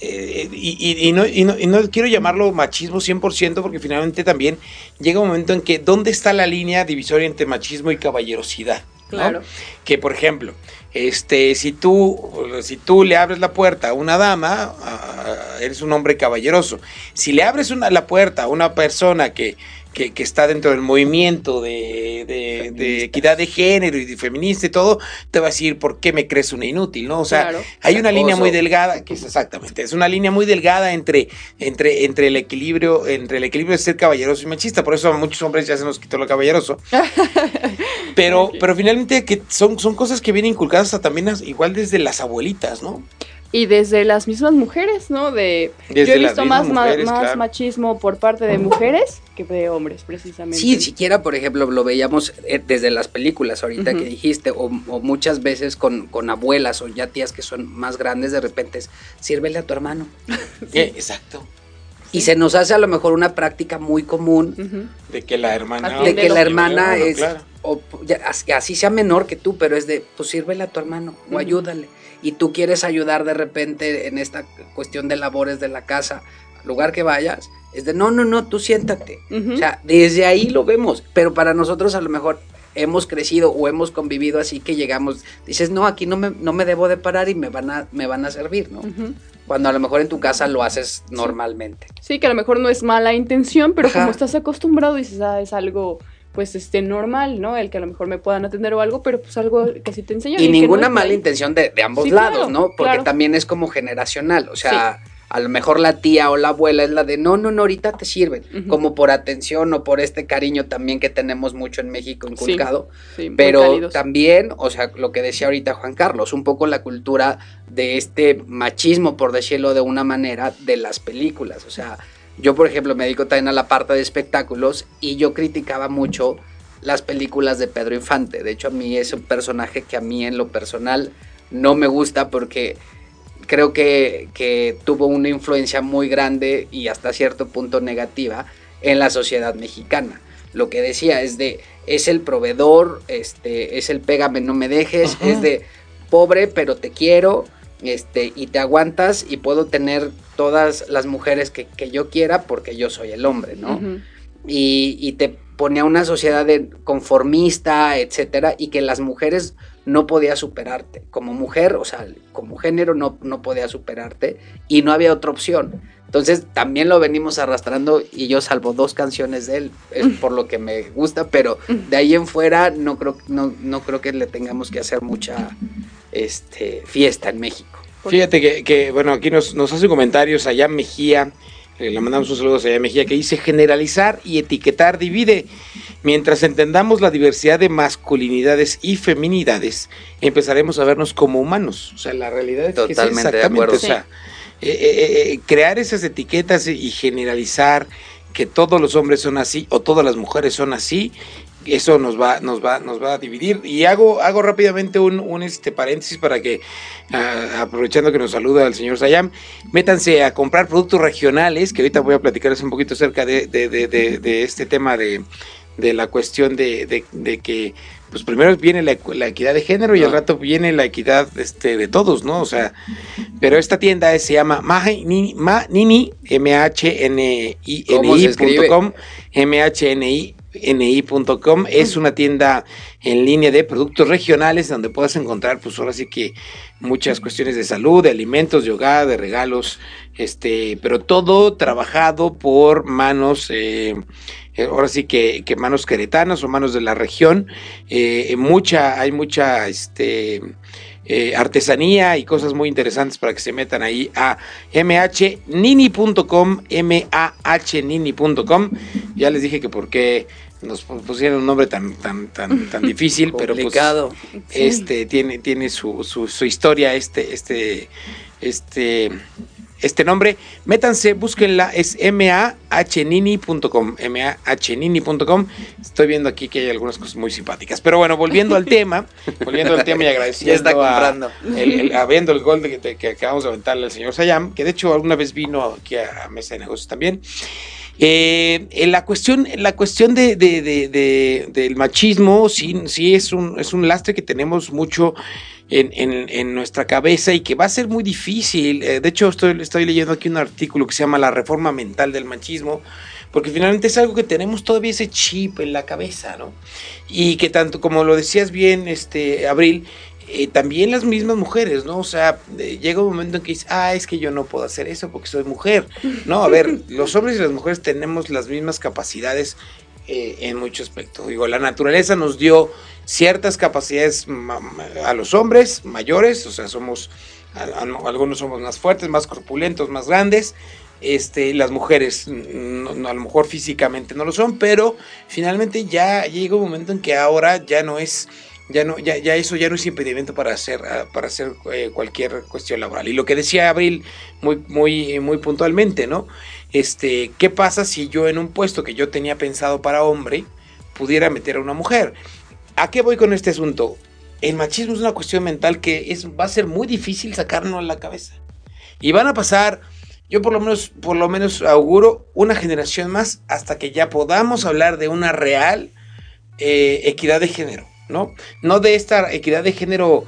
Speaker 1: eh, y, y- no, y no- y no quiero llamarlo machismo 100% porque finalmente también llega un momento en que ¿dónde está la línea divisoria entre machismo y caballerosidad?
Speaker 2: Claro.
Speaker 1: Que por ejemplo, este, si tú, si tú le abres la puerta a una dama, a- eres un hombre caballeroso. Si le abres una, la puerta a una persona que, que, que está dentro del movimiento de, de- de equidad de género y de feminista y todo, te va a decir, ¿por qué me crees una inútil? ¿no? O sea,
Speaker 2: Claro.
Speaker 1: hay una línea muy delgada, que es exactamente, es una línea muy delgada entre, entre, entre el equilibrio, entre el equilibrio de ser caballeroso y machista. Por eso a muchos hombres ya se nos quitó lo caballeroso. Pero, pero finalmente que son, son cosas que vienen inculcadas hasta también igual desde las abuelitas, ¿no?
Speaker 2: Y desde las mismas mujeres, ¿no? De,
Speaker 1: Desde
Speaker 2: yo he visto más, ma- más
Speaker 1: claro.
Speaker 2: machismo por parte de mujeres que de hombres, precisamente.
Speaker 3: Sí, siquiera, por ejemplo, lo veíamos eh, desde las películas ahorita que dijiste, o, o muchas veces con, con abuelas o ya tías que son más grandes, de repente es, sírvele a tu hermano.
Speaker 1: Eh, exacto.
Speaker 3: Y se nos hace a lo mejor una práctica muy común.
Speaker 1: De que la hermana.
Speaker 3: De que la hermana
Speaker 1: Bueno,
Speaker 3: es,
Speaker 1: claro.
Speaker 3: o ya, así sea menor que tú, pero es de, pues sírvele a tu hermano o ayúdale. Y tú quieres ayudar de repente en esta cuestión de labores de la casa, lugar que vayas, es de, no, no, no, tú siéntate. O sea, desde ahí lo vemos, pero para nosotros a lo mejor hemos crecido o hemos convivido así que llegamos, dices, no, aquí no me, no me debo de parar y me van a, me van a servir, ¿no? Cuando a lo mejor en tu casa lo haces normalmente.
Speaker 2: Sí, que a lo mejor no es mala intención, pero
Speaker 3: Ajá.
Speaker 2: como estás acostumbrado dices, ah, es algo pues este normal, ¿no? El que a lo mejor me puedan atender o algo, pero pues algo que sí te enseñan.
Speaker 3: Y ninguna
Speaker 2: no
Speaker 3: mala
Speaker 2: ahí.
Speaker 3: intención de, de ambos
Speaker 2: Sí,
Speaker 3: lados,
Speaker 2: claro,
Speaker 3: ¿no? Porque
Speaker 2: claro.
Speaker 3: también es como generacional, o sea, a lo mejor la tía o la abuela es la de, no, no, no, ahorita te sirven, como por atención o por este cariño también que tenemos mucho en México inculcado.
Speaker 2: Sí,
Speaker 3: Pero también, o sea, lo que decía ahorita Juan Carlos, un poco la cultura de este machismo, por decirlo de una manera, de las películas. O sea, yo, por ejemplo, me dedico también a la parte de espectáculos y yo criticaba mucho las películas de Pedro Infante. De hecho, a mí es un personaje que a mí en lo personal no me gusta porque creo que, que tuvo una influencia muy grande y hasta cierto punto negativa en la sociedad mexicana. Lo que decía es de, es el proveedor, este, es el pégame, no me dejes,
Speaker 1: Ajá.
Speaker 3: es de pobre, pero te quiero, este, y te aguantas y puedo tener todas las mujeres que, que yo quiera porque yo soy el hombre, ¿no? Y, y te ponía una sociedad de conformista, etcétera, y que las mujeres no podía superarte. Como mujer, o sea, como género no, no podía superarte y no había otra opción. Entonces también lo venimos arrastrando y yo salvo dos canciones de él, es por lo que me gusta, pero de ahí en fuera no creo, no, no creo que le tengamos que hacer mucha este, fiesta en México.
Speaker 1: Fíjate que, que, bueno, aquí nos, nos hace comentarios allá Mejía, eh, le mandamos un saludo a Allá Mejía, que dice generalizar y etiquetar divide. Mientras entendamos la diversidad de masculinidades y feminidades, empezaremos a vernos como humanos. O sea, la realidad es que es
Speaker 3: Totalmente de
Speaker 1: exactamente,
Speaker 3: acuerdo.
Speaker 1: o sea, eh, eh, crear esas etiquetas y generalizar que todos los hombres son así o todas las mujeres son así, eso nos va, nos va, nos va a dividir. Y hago, hago rápidamente un, un, este paréntesis para que, ah, aprovechando que nos saluda el señor Sayam, métanse a comprar productos regionales, que ahorita voy a platicarles un poquito acerca de, de, de, de- de este tema de, de la cuestión de, que, pues primero viene la, equidad de género y al
Speaker 3: Ah.
Speaker 1: rato viene la equidad este, de todos, ¿no? O sea, pero esta tienda se llama Manini, Manini,
Speaker 3: ¿Cómo se escribe?
Speaker 1: M-H-N-I-N-I.com, M-H-N-I.com, es una tienda en línea de productos regionales donde puedas encontrar, pues ahora sí que muchas cuestiones de salud, de alimentos, de hogar, de regalos, este, pero todo trabajado por manos, eh, eh, ahora sí que, que manos queretanas o manos de la región, eh, mucha, hay mucha, este, eh, artesanía y cosas muy interesantes para que se metan ahí a mhnini.com, mahnini.com. Ya les dije que por qué nos pusieron un nombre tan tan tan tan difícil, pero pues
Speaker 3: Complicado.
Speaker 2: Sí.
Speaker 1: este tiene tiene su, su, su historia este este este este nombre, métanse, búsquenla, es mahnini.com, mahnini.com. Estoy viendo aquí que hay algunas cosas muy simpáticas. Pero bueno, volviendo al tema, volviendo al tema y agradeciendo
Speaker 3: Ya está
Speaker 1: a-
Speaker 3: comprando.
Speaker 1: el, el- habiendo el gol de, de que acabamos de aventarle al señor Sayam, que de hecho alguna vez vino aquí a, Mesa de Negocios también. Eh, la cuestión, la cuestión de, de- de- de- del machismo, sí, sí es un, es un lastre que tenemos mucho en, nuestra cabeza y que va a ser muy difícil. Eh, de hecho, estoy, estoy leyendo aquí un artículo que se llama La reforma mental del machismo, porque finalmente es algo que tenemos todavía ese chip en la cabeza, ¿no? Y que tanto como lo decías bien, este, Abril, eh, también las mismas mujeres, ¿no? O sea, llega un momento en que dices, ah, es que yo no puedo hacer eso porque soy mujer. No, a ver, los hombres y las mujeres tenemos las mismas capacidades eh, en muchos aspectos. Digo, la naturaleza nos dio ciertas capacidades a los hombres mayores, o sea, somos, algunos somos más fuertes, más corpulentos, más grandes, este, las mujeres a lo mejor físicamente no lo son, pero finalmente ya llega un momento en que ahora ya no es ya no ya, ya eso ya no es impedimento para hacer para hacer eh, cualquier cuestión laboral. Y lo que decía Abril muy muy muy puntualmente no este qué pasa si yo en un puesto que yo tenía pensado para hombre pudiera meter a una mujer a qué voy con este asunto el machismo es una cuestión mental que es va a ser muy difícil sacarnos la cabeza. Y van a pasar yo por lo menos, por lo menos auguro una generación más hasta que ya podamos hablar de una real eh, equidad de género, ¿no? No de esta equidad de género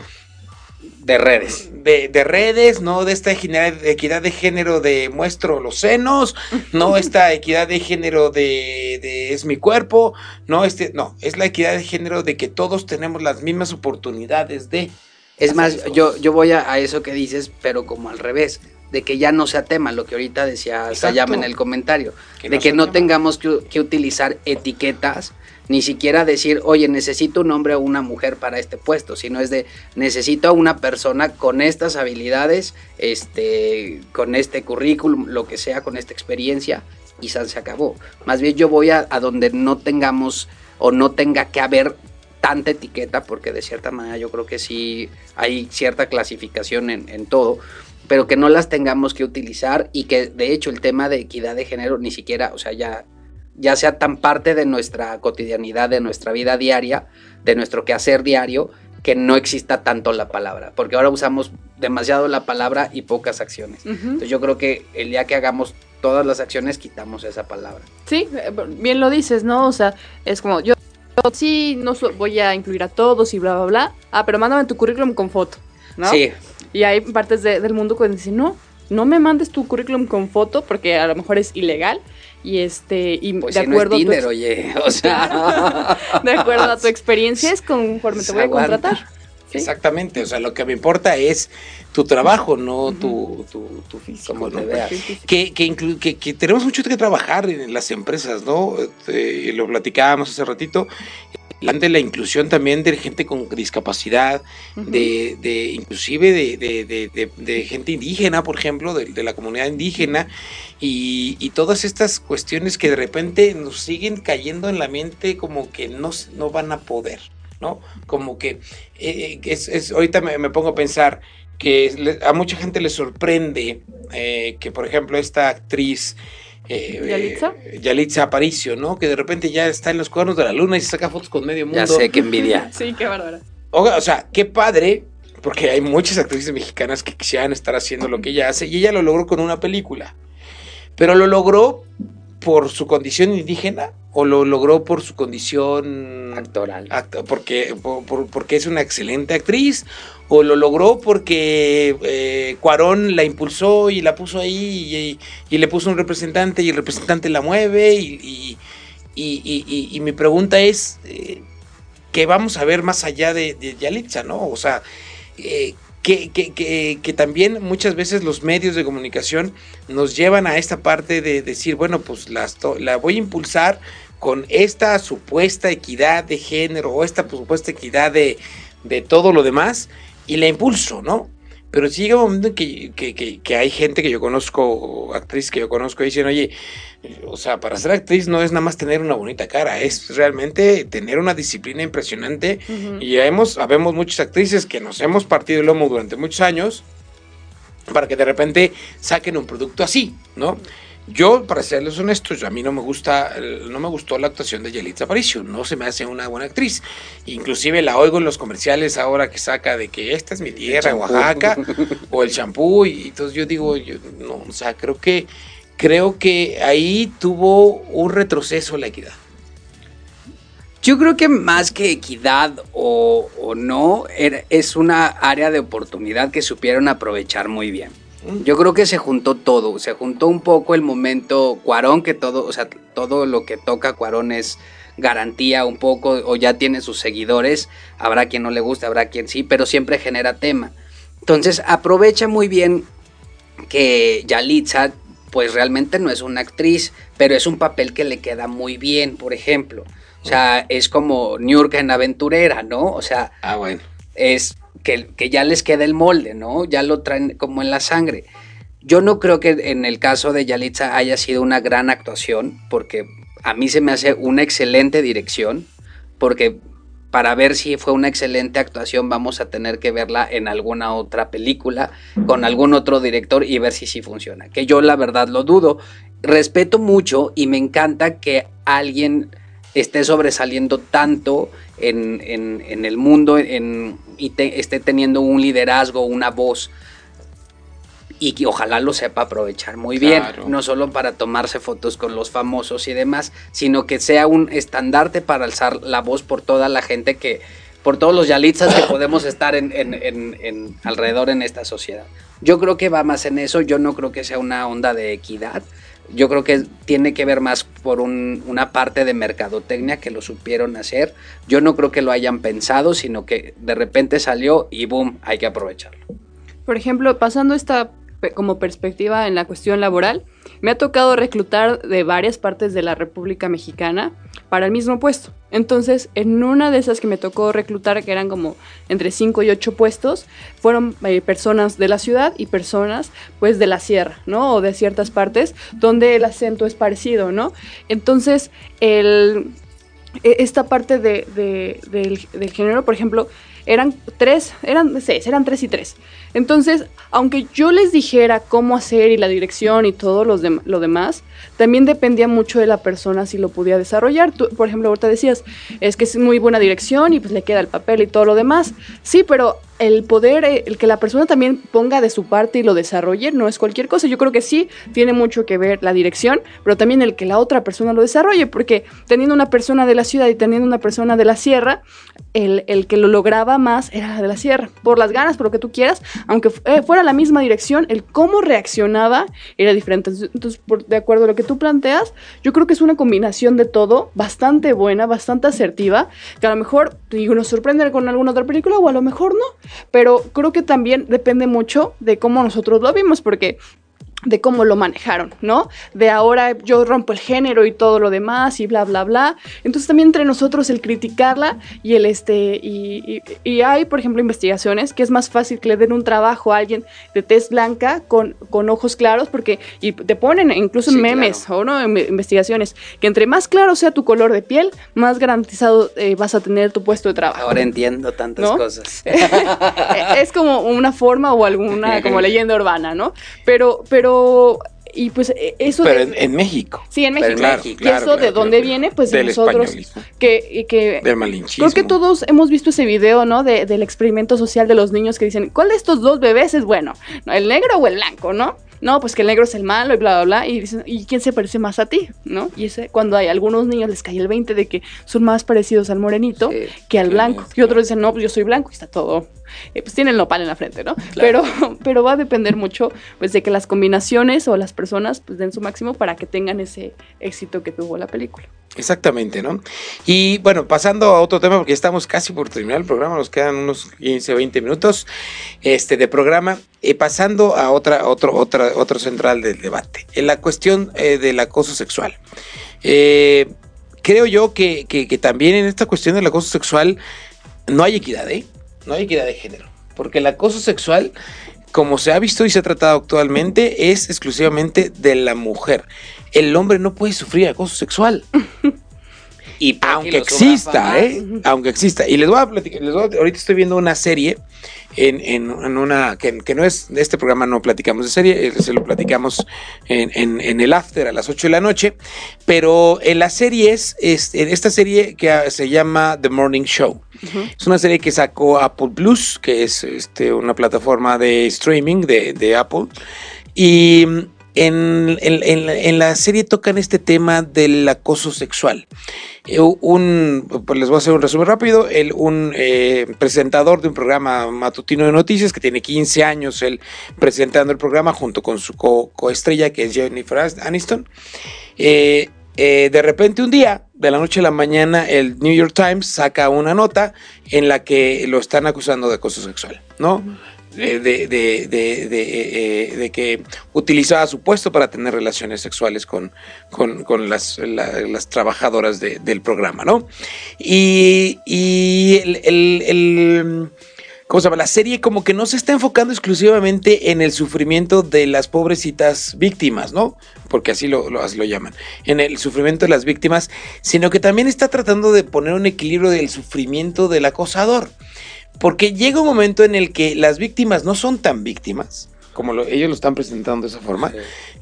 Speaker 3: de redes.
Speaker 1: De, redes, no de esta equidad de género de muestro los senos, no esta equidad de género de, de, es mi cuerpo, no, este, no, es la equidad de género de que todos tenemos las mismas oportunidades de...
Speaker 3: Es más, yo, yo voy a, a, eso que dices, pero como al revés de que ya no sea tema, lo que ahorita decía Sayama en el comentario, de que no tengamos que, utilizar etiquetas, ni siquiera decir, oye, necesito un hombre o una mujer para este puesto, sino es de, necesito a una persona con estas habilidades, este, con este currículum, lo que sea, con esta experiencia, y se acabó. Más bien yo voy a, donde no tengamos o no tenga que haber tanta etiqueta, porque de cierta manera yo creo que sí hay cierta clasificación en, en todo, pero que no las tengamos que utilizar y que de hecho el tema de equidad de género ni siquiera, o sea, ya, ya sea tan parte de nuestra cotidianidad, de nuestra vida diaria, de nuestro quehacer diario, que no exista tanto la palabra, porque ahora usamos demasiado la palabra y pocas acciones. Entonces yo creo que el día que hagamos todas las acciones quitamos esa palabra.
Speaker 2: Sí, eh, bien lo dices, ¿no? O sea, es como yo, sí no voy a incluir a todos y bla bla bla. Ah, pero mándame tu currículum con foto, ¿no?
Speaker 3: Sí.
Speaker 2: Y hay partes del mundo que dicen, no, no me mandes tu currículum con foto porque a lo mejor es ilegal. Y este, y
Speaker 3: pues
Speaker 2: de acuerdo
Speaker 3: no es oye, o sea.
Speaker 2: de acuerdo a tu experiencia es conforme te voy a contratar.
Speaker 1: Exactamente, o sea, lo que me importa es tu trabajo, no tu, tu, tu físico. ¿no? Que, que, que, tenemos mucho que trabajar en las empresas, ¿no? Eh, lo platicábamos hace ratito de la inclusión también de gente con discapacidad, de, de, inclusive de, de, gente indígena, por ejemplo, de, la comunidad indígena, y, y, todas estas cuestiones que de repente nos siguen cayendo en la mente como que no, no van a poder, ¿no? Como que eh, es, es, ahorita me, me, pongo a pensar que a mucha gente le sorprende eh, que, por ejemplo, esta actriz...
Speaker 2: Eh, ¿Yalitza?
Speaker 1: Yalitza Aparicio, ¿no? Que de repente ya está en los cuernos de la luna y se saca fotos con medio mundo.
Speaker 3: Ya sé, qué envidia.
Speaker 2: sí, qué bárbara.
Speaker 1: O, sea, qué padre, porque hay muchas actrices mexicanas que quisieran estar haciendo lo que ella hace y ella lo logró con una película. Pero lo logró por su condición indígena o lo logró por su condición
Speaker 3: actoral.
Speaker 1: porque, porque es una excelente actriz o lo logró porque eh, Cuarón la impulsó y la puso ahí y, le puso un representante y el representante la mueve y, y mi pregunta es eh, ¿qué vamos a ver más allá de, de Yalitza, ¿no? O sea, eh, que, que, que, también muchas veces los medios de comunicación nos llevan a esta parte de decir, bueno, pues las la voy a impulsar con esta supuesta equidad de género o esta supuesta equidad de, de todo lo demás y la impulso, ¿no? Pero si llega un momento en que, hay gente que yo conozco, actriz que yo conozco, y dicen, oye, o sea, para ser actriz no es nada más tener una bonita cara, es realmente tener una disciplina impresionante. Y hemos, habemos muchas actrices que nos hemos partido el lomo durante muchos años para que de repente saquen un producto así, ¿no? Yo, para serles honestos, a mí no me gusta, no me gustó la actuación de Yelitza Aparicio, no se me hace una buena actriz. Inclusive la oigo en los comerciales ahora que saca de que esta es mi tierra, Oaxaca, o el champú, y entonces yo digo, yo, no, o sea, creo que, creo que ahí tuvo un retroceso la equidad.
Speaker 3: Yo creo que más que equidad o, o no, es una área de oportunidad que supieron aprovechar muy bien. Yo creo que se juntó todo, se juntó un poco el momento Cuarón, que todo, o sea, todo lo que toca Cuarón es garantía un poco, o ya tiene sus seguidores, habrá quien no le guste, habrá quien sí, pero siempre genera tema. Entonces aprovecha muy bien que Yalitza, pues realmente no es una actriz, pero es un papel que le queda muy bien, por ejemplo. O sea, es como York en Aventurera, ¿no? O sea,
Speaker 1: ah, bueno.
Speaker 3: es que, ya les queda el molde, ¿no? Ya lo traen como en la sangre. Yo no creo que en el caso de Yalitza haya sido una gran actuación, porque a mí se me hace una excelente dirección, porque para ver si fue una excelente actuación vamos a tener que verla en alguna otra película con algún otro director y ver si sí funciona. Que yo la verdad lo dudo. Respeto mucho y me encanta que alguien esté sobresaliendo tanto en, el mundo y esté teniendo un liderazgo, una voz y que ojalá lo sepa aprovechar muy bien, no solo para tomarse fotos con los famosos y demás, sino que sea un estandarte para alzar la voz por toda la gente que, por todos los yalitzas que podemos estar en, en, alrededor en esta sociedad. Yo creo que va más en eso, yo no creo que sea una onda de equidad, yo creo que tiene que ver más por una parte de mercadotecnia que lo supieron hacer. Yo no creo que lo hayan pensado, sino que de repente salió y boom, hay que aprovecharlo.
Speaker 2: Por ejemplo, pasando esta como perspectiva en la cuestión laboral, me ha tocado reclutar de varias partes de la República Mexicana para el mismo puesto. Entonces, en una de esas que me tocó reclutar, que eran como entre 5 y 8 puestos, fueron eh, personas de la ciudad y personas pues de la sierra, ¿no? O de ciertas partes donde el acento es parecido, ¿no? Entonces, el, e, esta parte de, del, del género, por ejemplo, eran tres, eran seis, eran tres y tres. Entonces, aunque yo les dijera cómo hacer y la dirección y todo los lo demás, también dependía mucho de la persona si lo podía desarrollar. Tú, por ejemplo, ahorita decías, es que es muy buena dirección y pues le queda el papel y todo lo demás. Sí, pero el poder, eh, el que la persona también ponga de su parte y lo desarrolle, no es cualquier cosa. Yo creo que sí tiene mucho que ver la dirección, pero también el que la otra persona lo desarrolle, porque teniendo una persona de la ciudad y teniendo una persona de la sierra, el, el que lo lograba más era la de la sierra, por las ganas, por lo que tú quieras, aunque eh, fuera la misma dirección, el cómo reaccionaba era diferente. Entonces, de acuerdo a lo que tú planteas, yo creo que es una combinación de todo bastante buena, bastante asertiva, que a lo mejor nos sorprende con alguna otra película o a lo mejor no pero creo que también depende mucho de cómo nosotros lo vimos, porque de cómo lo manejaron, ¿no? De ahora yo rompo el género y todo lo demás y bla, bla, bla. Entonces también entre nosotros el criticarla y el este, y, hay, por ejemplo, investigaciones que es más fácil que le den un trabajo a alguien de tez blanca con, con ojos claros porque, y te ponen incluso en memes o no, en investigaciones, que entre más claro sea tu color de piel, más garantizado eh, vas a tener tu puesto de trabajo.
Speaker 3: Ahora entiendo tantas cosas.
Speaker 2: es como una forma o alguna como leyenda urbana, ¿no? Pero, pero y pues e, eso
Speaker 1: pero en, México.
Speaker 2: Sí en México. y eso de dónde viene pues de nosotros que, que creo que todos hemos visto ese video no de, del experimento social de los niños que dicen cuál de estos dos bebés es bueno el negro o el blanco no no, pues que el negro es el malo y bla, bla, bla. Y dicen, ¿y quién se parece más a ti? ¿No? Y ese, cuando hay algunos niños les cae el 20 de que son más parecidos al morenito que al blanco. y otros dicen, no, pues yo soy blanco y está todo. Eh, pues tienen el nopal en la frente, ¿no? Pero, pero va a depender mucho, pues, de que las combinaciones o las personas, pues, den su máximo para que tengan ese éxito que tuvo la película.
Speaker 1: Exactamente, ¿no? Y bueno, pasando a otro tema, porque estamos casi por terminar el programa, nos quedan unos 15, 20 minutos este, de programa, y pasando a otra, otro, otra, otro central del debate, en la cuestión eh, del acoso sexual. Eh, creo yo que, que, también en esta cuestión del acoso sexual no hay equidad, ¿eh? No hay equidad de género, porque el acoso sexual como se ha visto y se ha tratado actualmente, es exclusivamente de la mujer el hombre no puede sufrir acoso sexual. Y aunque exista, ¿eh? Aunque exista. Y les voy a platicar, ahorita estoy viendo una serie en, una, que, no es, de este programa no platicamos de serie, eh, se lo platicamos en, el after a las 8 de la noche, pero en la serie es, en esta serie que se llama The Morning Show. Es una serie que sacó Apple Plus, que es este, una plataforma de streaming de, de Apple. Y en, en, la serie tocan este tema del acoso sexual. Eh, un, pues les voy a hacer un resumen rápido. El, un eh, presentador de un programa matutino de noticias que tiene 15 años, él presentando el programa junto con su coestrella que es Jennifer Aniston. Eh, de repente un día, de la noche a la mañana, el New York Times saca una nota en la que lo están acusando de acoso sexual, ¿no? De, de, de, de, que utilizaba su puesto para tener relaciones sexuales con, con, las, las, trabajadoras del programa, ¿no? Y, y el, el, ¿cómo se llama? La serie como que no se está enfocando exclusivamente en el sufrimiento de las pobrecitas víctimas, ¿no? Porque así lo, lo, lo llaman, en el sufrimiento de las víctimas, sino que también está tratando de poner un equilibrio del sufrimiento del acosador. Porque llega un momento en el que las víctimas no son tan víctimas, como ellos lo están presentando de esa forma.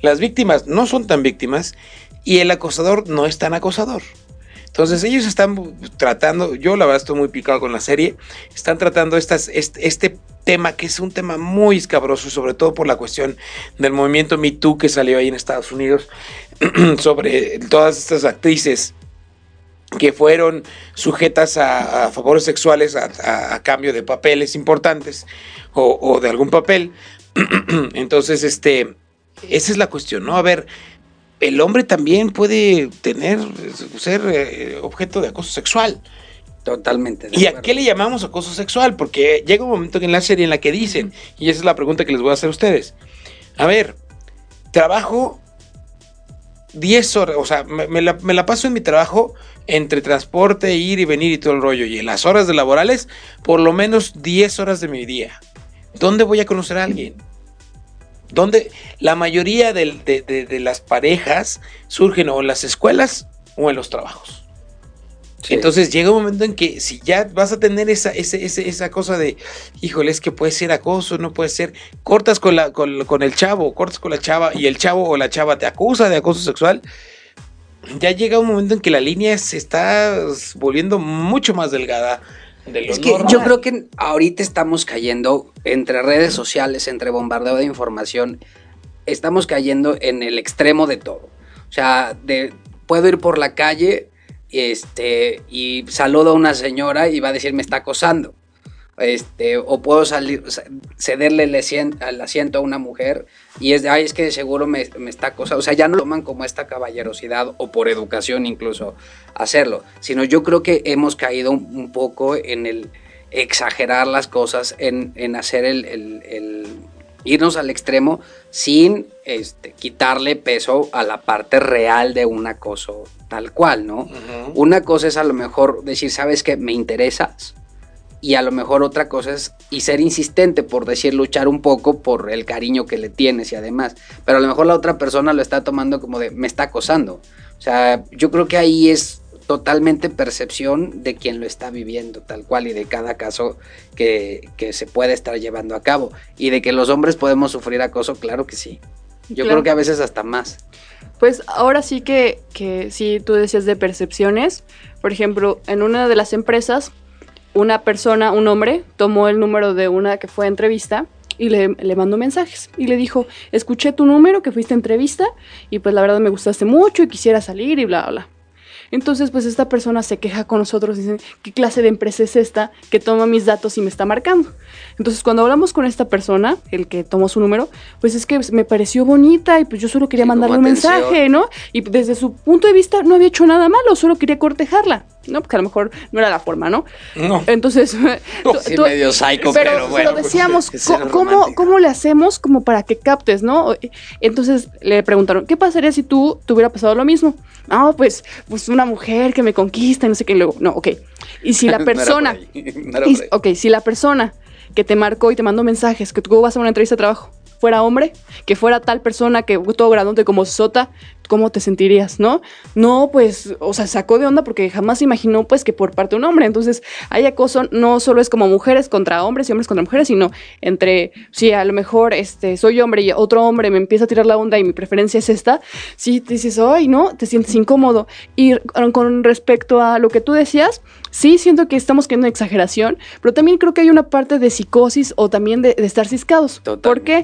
Speaker 1: Las víctimas no son tan víctimas y el acosador no es tan acosador. Entonces ellos están tratando, yo la verdad estoy muy picado con la serie, están tratando estas, este, tema que es un tema muy escabroso, sobre todo por la cuestión del movimiento Me Too que salió ahí en Estados Unidos, sobre todas estas actrices que fueron sujetas a, favores sexuales a, cambio de papeles importantes o, de algún papel. Entonces, este, esa es la cuestión, ¿no? A ver, el hombre también puede tener, ser eh, objeto de acoso sexual.
Speaker 3: Totalmente.
Speaker 1: ¿Y a qué le llamamos acoso sexual? Porque llega un momento en la serie en la que dicen, y esa es la pregunta que les voy a hacer a ustedes. A ver, trabajo 10 horas, o sea, me, la, paso en mi trabajo entre transporte, ir y venir y todo el rollo, y en las horas de laborales, por lo menos 10 horas de mi día. ¿Dónde voy a conocer a alguien? ¿Dónde la mayoría de, las parejas surgen o en las escuelas o en los trabajos? Entonces llega un momento en que si ya vas a tener esa, esa cosa de, híjole, es que puede ser acoso, no puede ser, cortas con, la, con, con, el chavo, cortas con la chava y el chavo o la chava te acusa de acoso sexual, ya llega un momento en que la línea se está volviendo mucho más delgada. De lo
Speaker 3: es que yo creo que ahorita estamos cayendo entre redes sociales, entre bombardeo de información, estamos cayendo en el extremo de todo. O sea, de, puedo ir por la calle este, y saludo a una señora y va a decir me está acosando. Este, o puedo salir, cederle el asiento, a una mujer y es de, ay, es que seguro me, me, está acosando. O sea, ya no lo toman como esta caballerosidad o por educación incluso hacerlo, sino yo creo que hemos caído un, poco en el exagerar las cosas, en, en hacer el, el, irnos al extremo sin este, quitarle peso a la parte real de un acoso tal cual, ¿no? Una cosa es a lo mejor decir, ¿sabes qué? Me interesas. Y a lo mejor otra cosa es y ser insistente, por decir, luchar un poco por el cariño que le tienes y además. Pero a lo mejor la otra persona lo está tomando como de, me está acosando. O sea, yo creo que ahí es totalmente percepción de quien lo está viviendo tal cual y de cada caso que, se puede estar llevando a cabo. Y de que los hombres podemos sufrir acoso, claro que sí. Yo creo que a veces hasta más.
Speaker 2: Pues ahora sí que, que sí, tú decías de percepciones. Por ejemplo, en una de las empresas, una persona, un hombre, tomó el número de una que fue a entrevista y le, le, mandó mensajes y le dijo, escuché tu número que fuiste a entrevista y pues la verdad me gustaste mucho y quisiera salir y bla, bla. Entonces, pues esta persona se queja con nosotros y dice, ¿qué clase de empresa es esta que toma mis datos y me está marcando? Entonces, cuando hablamos con esta persona, el que tomó su número, pues es que me pareció bonita y pues yo solo quería mandarle un mensaje, ¿no? Y desde su punto de vista no había hecho nada malo, solo quería cortejarla. ¿No? Porque a lo mejor no era la forma, ¿no?
Speaker 1: No.
Speaker 2: Entonces,
Speaker 3: sí, medio psycho, pero, bueno.
Speaker 2: Pero decíamos, ¿cómo, ¿cómo, le hacemos como para que captes, no? Entonces le preguntaron, ¿qué pasaría si tú te hubiera pasado lo mismo? Ah, pues, pues una mujer que me conquista y no sé qué, luego, no, ok. Y si la persona, ok, si la persona que te marcó y te mandó mensajes, que tú vas a una entrevista de trabajo, fuera hombre, que fuera tal persona que todo grandote como Sota, ¿cómo te sentirías, no? No, pues, o sea, sacó de onda porque jamás imaginó, pues, que por parte de un hombre. Entonces, hay acoso no solo es como mujeres contra hombres y hombres contra mujeres, sino entre, si a lo mejor este, soy hombre y otro hombre me empieza a tirar la onda y mi preferencia es esta, si te dices, ay, no, te sientes incómodo. Y con respecto a lo que tú decías, sí siento que estamos quedando en exageración, pero también creo que hay una parte de psicosis o también de, estar ciscados. Porque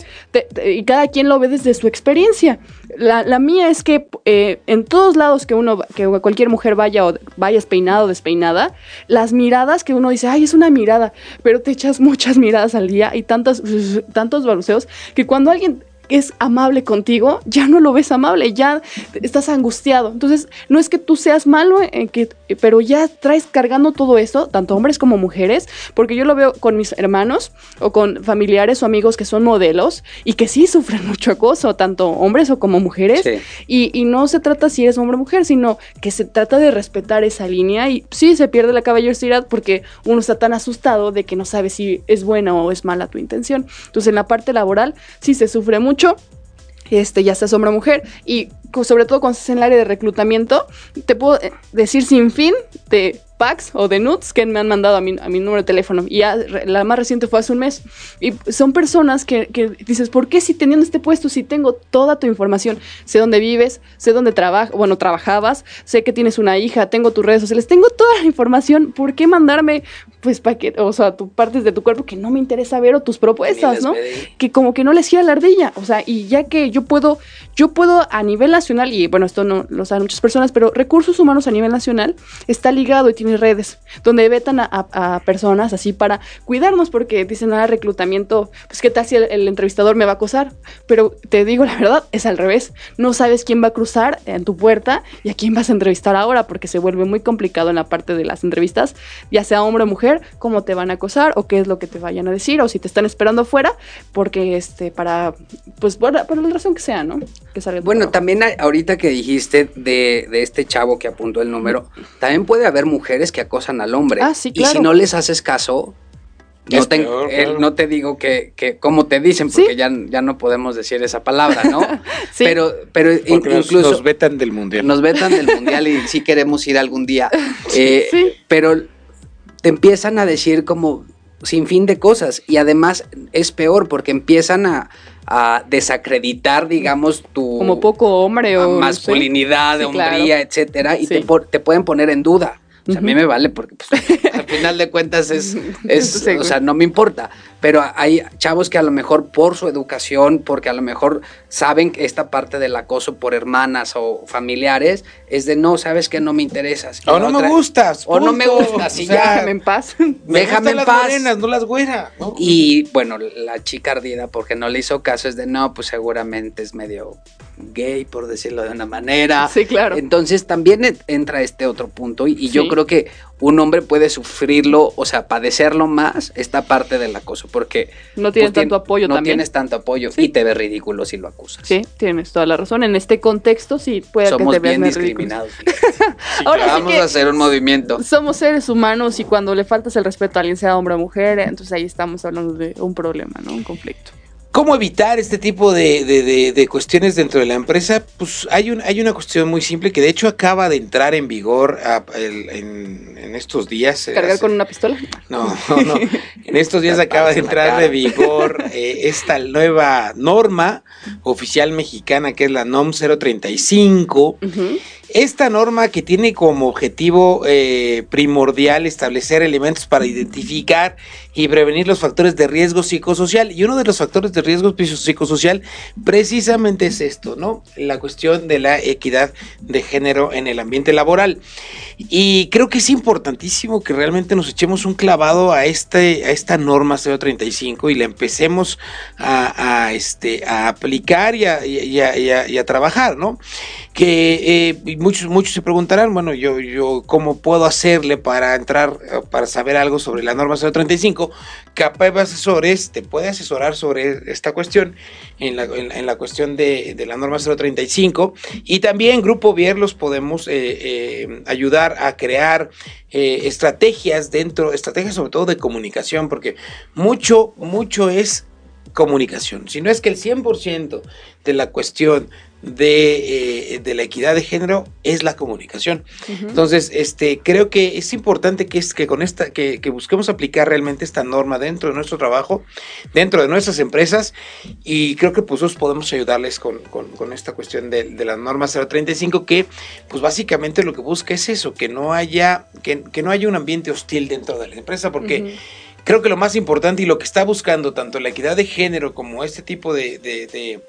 Speaker 2: y cada quien lo ve desde su experiencia. La, mía es que eh, en todos lados que uno, que cualquier mujer vaya o vayas peinado o despeinada, las miradas que uno dice, ay, es una mirada, pero te echas muchas miradas al día y tantos, tantos balbuceos que cuando alguien es amable contigo, ya no lo ves amable, ya estás angustiado. Entonces, no es que tú seas malo, eh, que, pero ya traes cargando todo esto, tanto hombres como mujeres, porque yo lo veo con mis hermanos o con familiares o amigos que son modelos y que sí sufren mucho acoso, tanto hombres o como mujeres. Y, y, no se trata si eres hombre o mujer, sino que se trata de respetar esa línea y sí se pierde la caballerosidad porque uno está tan asustado de que no sabe si es buena o es mala tu intención. Entonces, en la parte laboral sí se sufre mucho este, ya sea hombre mujer, y sobre todo cuando estás en el área de reclutamiento, te puedo eh, decir sin fin de packs o de nudes que me han mandado a mi, a mi número de teléfono. Y ya la más reciente fue hace un mes. Y son personas que, que, dices, ¿por qué si teniendo este puesto, si tengo toda tu información? Sé dónde vives, sé dónde trabajas, bueno, trabajabas, sé que tienes una hija, tengo tus redes sociales, tengo toda la información. ¿Por qué mandarme, pues, paquete, o sea, tu, partes de tu cuerpo que no me interesa ver o tus propuestas, ¿no? Que como que no les gira la ardilla. O sea, y ya que yo puedo, yo puedo a nivel nacional, y bueno, esto no lo saben muchas personas, pero recursos humanos a nivel nacional está ligado y tiene redes, donde vetan a, personas así para cuidarnos, porque dicen, ah, reclutamiento, pues qué tal si el, entrevistador me va a acosar, pero te digo la verdad, es al revés, no sabes quién va a cruzar en tu puerta y a quién vas a entrevistar ahora, porque se vuelve muy complicado en la parte de las entrevistas, ya sea hombre o mujer, cómo te van a acosar o qué es lo que te vayan a decir, o si te están esperando afuera, porque este, para, pues por, la razón que sea, ¿no? Que
Speaker 3: bueno, también ahorita que dijiste de, de este chavo que apuntó el número, también puede haber mujeres que acosan al hombre.
Speaker 2: Ah, sí, claro.
Speaker 3: Y si no les haces caso, no te, no te, digo que, que como te dicen, porque ya, ya no podemos decir esa palabra, ¿no?
Speaker 1: sí. Pero, pero incluso. Nos, vetan del mundial.
Speaker 3: Nos vetan del mundial y sí queremos ir algún día. Eh, sí. Pero te empiezan a decir como sin fin de cosas. Y además es peor porque empiezan a, a desacreditar, digamos, tu
Speaker 2: como poco hombre o
Speaker 3: masculinidad, hombría, etcétera, y te, te, pueden poner en duda. O sea, a mí me vale porque pues, al final de cuentas es, es o sea, no me importa pero hay chavos que a lo mejor por su educación, porque a lo mejor saben que esta parte del acoso por hermanas o familiares es de no, sabes que no me interesas.
Speaker 1: O no me gustas.
Speaker 3: O no me gustas. Y ya.
Speaker 2: Déjame en paz.
Speaker 1: Déjame en las paz. Morenas, no las güeras.
Speaker 3: Y bueno, la chica ardida, porque no le hizo caso, es de no, pues seguramente es medio gay, por decirlo de una manera.
Speaker 2: Sí, claro.
Speaker 3: Entonces también entra este otro punto y, yo creo que un hombre puede sufrirlo, o sea, padecerlo más esta parte del acoso porque
Speaker 2: no tienes pues, tanto apoyo
Speaker 3: no tienes tanto apoyo y te ves ridículo si lo acusas.
Speaker 2: Sí, tienes toda la razón. En este contexto sí puede
Speaker 3: que
Speaker 2: te
Speaker 3: veas bien discriminados. Ahora vamos a hacer un movimiento.
Speaker 2: Somos seres humanos y cuando le faltas el respeto a alguien, sea hombre o mujer, entonces ahí estamos hablando de un problema, ¿no? Un conflicto.
Speaker 1: ¿Cómo evitar este tipo de, cuestiones dentro de la empresa? Pues hay, un, hay una cuestión muy simple que de hecho acaba de entrar en vigor en, estos días.
Speaker 2: Eh, ¿Cargar con una pistola?
Speaker 1: No, no, no. En estos días acaba de entrar de vigor eh, esta nueva norma oficial mexicana que es la NOM 035. Esta norma que tiene como objetivo eh, primordial establecer elementos para identificar y prevenir los factores de riesgo psicosocial. Y uno de los factores de riesgo psicosocial precisamente es esto, ¿no? La cuestión de la equidad de género en el ambiente laboral. Y creo que es importantísimo que realmente nos echemos un clavado a, este, a esta norma 035 y la empecemos a, este, a aplicar y a, trabajar, ¿no? Que eh, muchos, muchos se preguntarán, bueno, yo, yo, ¿cómo puedo hacerle para entrar, para saber algo sobre la norma 035? Capaz Asesores te puede asesorar sobre esta cuestión en la, en, la cuestión de, de, la norma 035 y también Grupo Vier los podemos eh, eh, ayudar a crear eh, estrategias dentro, estrategias sobre todo de comunicación, porque mucho, mucho es comunicación. Si no es que el 100% de la cuestión de, eh, de, la equidad de género es la comunicación. Entonces, este, creo que es importante que, es, que con esta, que, que, busquemos aplicar realmente esta norma dentro de nuestro trabajo, dentro de nuestras empresas, y creo que pues nosotros podemos ayudarles con, con, con esta cuestión de, de, la norma 035, que pues básicamente lo que busca es eso, que no haya, que, que no haya un ambiente hostil dentro de la empresa, porque creo que lo más importante y lo que está buscando tanto la equidad de género como este tipo de, de, de,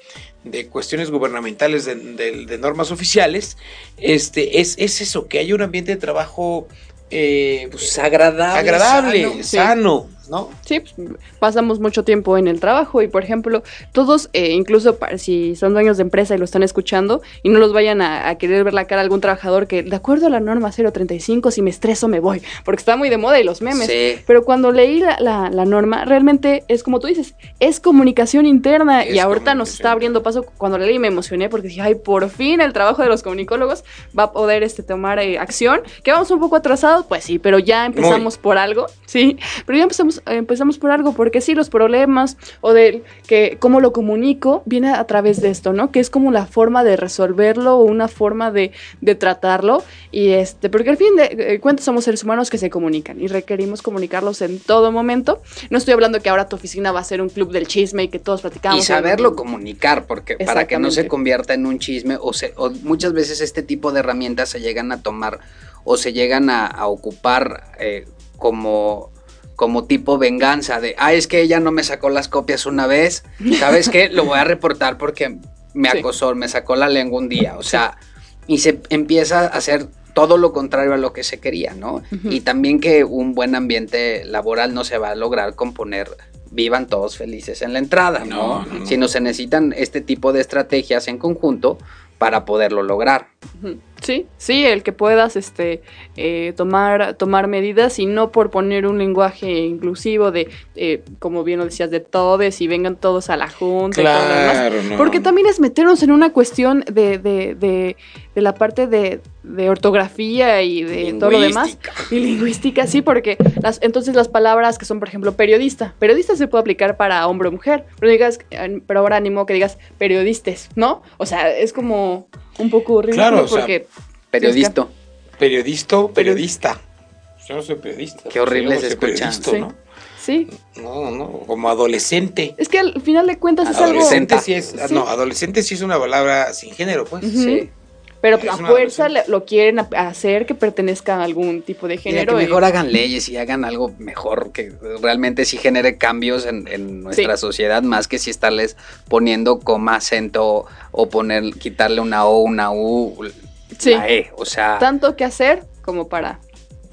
Speaker 1: de cuestiones gubernamentales de, normas oficiales, este, es, es eso, que haya un ambiente de trabajo eh, pues, agradable, agradable sano, sano sí. ¿No?
Speaker 2: Sí, pues, pasamos mucho tiempo en el trabajo y, por ejemplo, todos, eh, incluso para, si son dueños de empresa y lo están escuchando, y no los vayan a, a, querer ver la cara a algún trabajador que, de acuerdo a la norma 035, si me estreso me voy, porque está muy de moda y los memes. Sí. Pero cuando leí la, la, la, norma, realmente es como tú dices, es comunicación interna es y ahorita nos está abriendo paso. Cuando leí me emocioné porque dije, ay, por fin el trabajo de los comunicólogos va a poder este, tomar eh, acción. Que vamos un poco atrasados, pues sí, pero ya empezamos muy. por algo, sí, pero ya empezamos empezamos por algo, porque sí, los problemas o de que cómo lo comunico viene a través de esto, ¿no? Que es como la forma de resolverlo o una forma de, de tratarlo. Y este, porque al fin de cuentas somos seres humanos que se comunican y requerimos comunicarlos en todo momento. No estoy hablando que ahora tu oficina va a ser un club del chisme y que todos platicamos.
Speaker 3: Y saberlo y, comunicar, porque para que no se convierta en un chisme o, se, o muchas veces este tipo de herramientas se llegan a tomar o se llegan a, a ocupar eh, como como tipo venganza de, ah, es que ella no me sacó las copias una vez, ¿sabes qué? Lo voy a reportar porque me acosó, sí. me sacó la lengua un día, o sea, y se empieza a hacer todo lo contrario a lo que se quería, ¿no? Uh -huh. Y también que un buen ambiente laboral no se va a lograr componer vivan todos felices en la entrada, ¿no? no, no. Sino se necesitan este tipo de estrategias en conjunto para poderlo lograr.
Speaker 2: Sí, sí, el que puedas este, eh, tomar, tomar medidas y no por poner un lenguaje inclusivo de, eh, como bien lo decías, de todes y vengan todos a la junta.
Speaker 1: Claro,
Speaker 2: y todo lo demás. No. Porque también es meternos en una cuestión de, de, de, de la parte de, de, ortografía y de todo lo demás. Y lingüística, sí, porque las, entonces las palabras que son, por ejemplo, periodista. Periodista se puede aplicar para hombre o mujer, pero, digas, pero ahora animo que digas periodistas, ¿no? O sea, es como un poco horrible
Speaker 1: claro,
Speaker 2: porque...
Speaker 1: O sea, periodista. Periodista, periodista. Yo no soy periodista.
Speaker 3: Qué horrible se escucha.
Speaker 2: Sí.
Speaker 1: ¿no?
Speaker 2: Sí.
Speaker 1: No, no, como adolescente.
Speaker 2: Es que al final de cuentas es
Speaker 1: adolescente
Speaker 2: algo...
Speaker 1: Sí es, sí. No, adolescente sí es una palabra sin género, pues.
Speaker 2: Uh -huh.
Speaker 1: Sí.
Speaker 2: Pero a fuerza lo quieren hacer que pertenezca a algún tipo de género.
Speaker 3: Mira, que mejor y... hagan leyes y hagan algo mejor que realmente sí genere cambios en, en nuestra sí. sociedad, más que si estarles poniendo coma, acento o poner, quitarle una O, una U,
Speaker 2: sí.
Speaker 3: la E. O sea.
Speaker 2: Tanto que hacer como para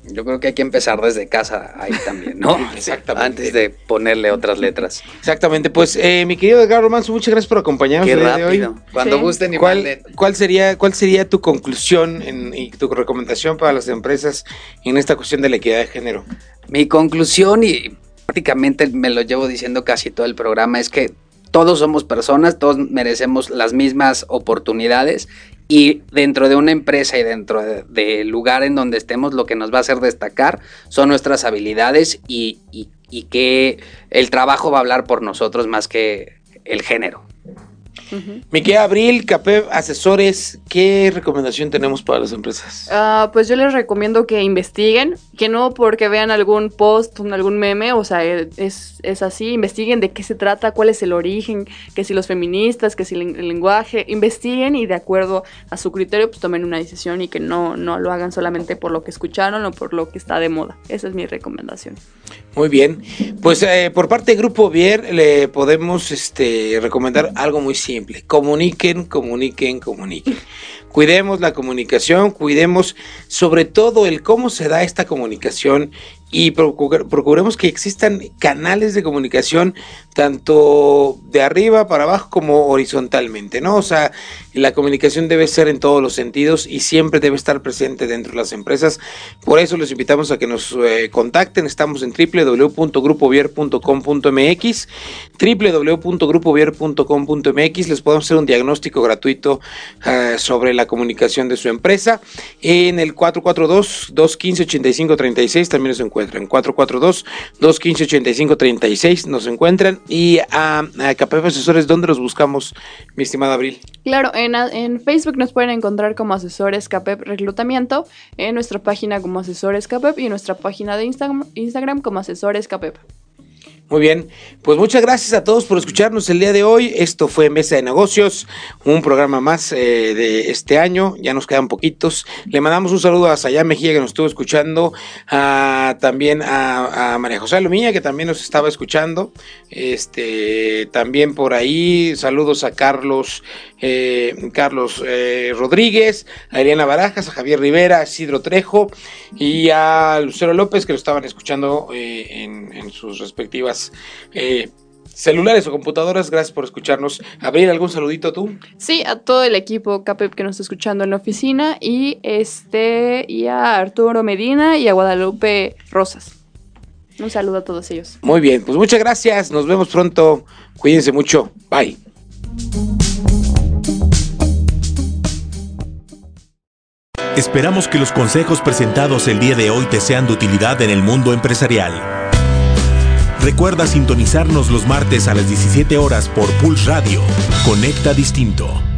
Speaker 3: yo creo que hay que empezar desde casa ahí también, ¿no?
Speaker 1: Exactamente.
Speaker 3: Antes de ponerle otras letras.
Speaker 1: Exactamente. Pues, eh, mi querido Edgar Romanzo, muchas gracias por acompañarnos
Speaker 3: Qué
Speaker 1: el día
Speaker 3: rápido.
Speaker 1: de hoy.
Speaker 3: Cuando sí. gusten y
Speaker 1: ¿Cuál. ¿cuál, sería, ¿Cuál sería tu conclusión en, y tu recomendación para las empresas en esta cuestión de la equidad de género?
Speaker 3: Mi conclusión, y prácticamente me lo llevo diciendo casi todo el programa, es que todos somos personas, todos merecemos las mismas oportunidades y dentro de una empresa y dentro del de lugar en donde estemos, lo que nos va a hacer destacar son nuestras habilidades y, que el trabajo va a hablar por nosotros más que el género.
Speaker 1: Uh -huh. Abril, CAPEV Asesores, ¿qué recomendación tenemos para las empresas?
Speaker 2: Uh, pues yo les recomiendo que investiguen, que no porque vean algún post, algún meme, o sea, es, es así, investiguen de qué se trata, cuál es el origen, que si los feministas, que si el lenguaje, investiguen y de acuerdo a su criterio, pues tomen una decisión y que no, no lo hagan solamente por lo que escucharon o por lo que está de moda. Esa es mi recomendación.
Speaker 1: Muy bien, pues eh, por parte de Grupo Vier le podemos este, recomendar algo muy simple. Comuniquen, comuniquen, comuniquen. Cuidemos la comunicación, cuidemos sobre todo el cómo se da esta comunicación y procuremos que existan canales de comunicación tanto de arriba para abajo como horizontalmente, ¿no? O sea, la comunicación debe ser en todos los sentidos y siempre debe estar presente dentro de las empresas. Por eso los invitamos a que nos eh, contacten. Estamos en www.grupovier.com.mx, www.grupovier.com.mx. Les podemos hacer un diagnóstico gratuito uh, sobre la comunicación de su empresa. En el 442-215-8536 también nos encuentran. 442-215-8536 nos encuentran y a, a Asesores, ¿dónde los buscamos, mi estimada Abril?
Speaker 2: Claro, en, en, Facebook nos pueden encontrar como asesores CAPEP Reclutamiento, en nuestra página como asesores CAPEP y en nuestra página de Instagram, Instagram como asesores CAPEP.
Speaker 1: Muy bien, pues muchas gracias a todos por escucharnos el día de hoy. Esto fue Mesa de Negocios, un programa más eh, de este año. Ya nos quedan poquitos. Le mandamos un saludo a Sayá Mejía que nos estuvo escuchando, a, también a, María José Alumía que también nos estaba escuchando. Este, también por ahí saludos a Carlos, eh, Carlos eh, Rodríguez, a Eliana Barajas, a Javier Rivera, a Isidro Trejo y a Lucero López que lo estaban escuchando en, en sus respectivas eh, celulares o computadoras. Gracias por escucharnos. Abril, ¿algún saludito tú?
Speaker 2: Sí, a todo el equipo CAPEP que nos está escuchando en la oficina y este y a Arturo Medina y a Guadalupe Rosas. Un saludo a todos ellos.
Speaker 1: Muy bien, pues muchas gracias. Nos vemos pronto. Cuídense mucho. Bye.
Speaker 4: Esperamos que los consejos presentados el día de hoy te sean de utilidad en el mundo empresarial. Recuerda sintonizarnos los martes a las 17 horas por Pulse Radio. Conecta Distinto.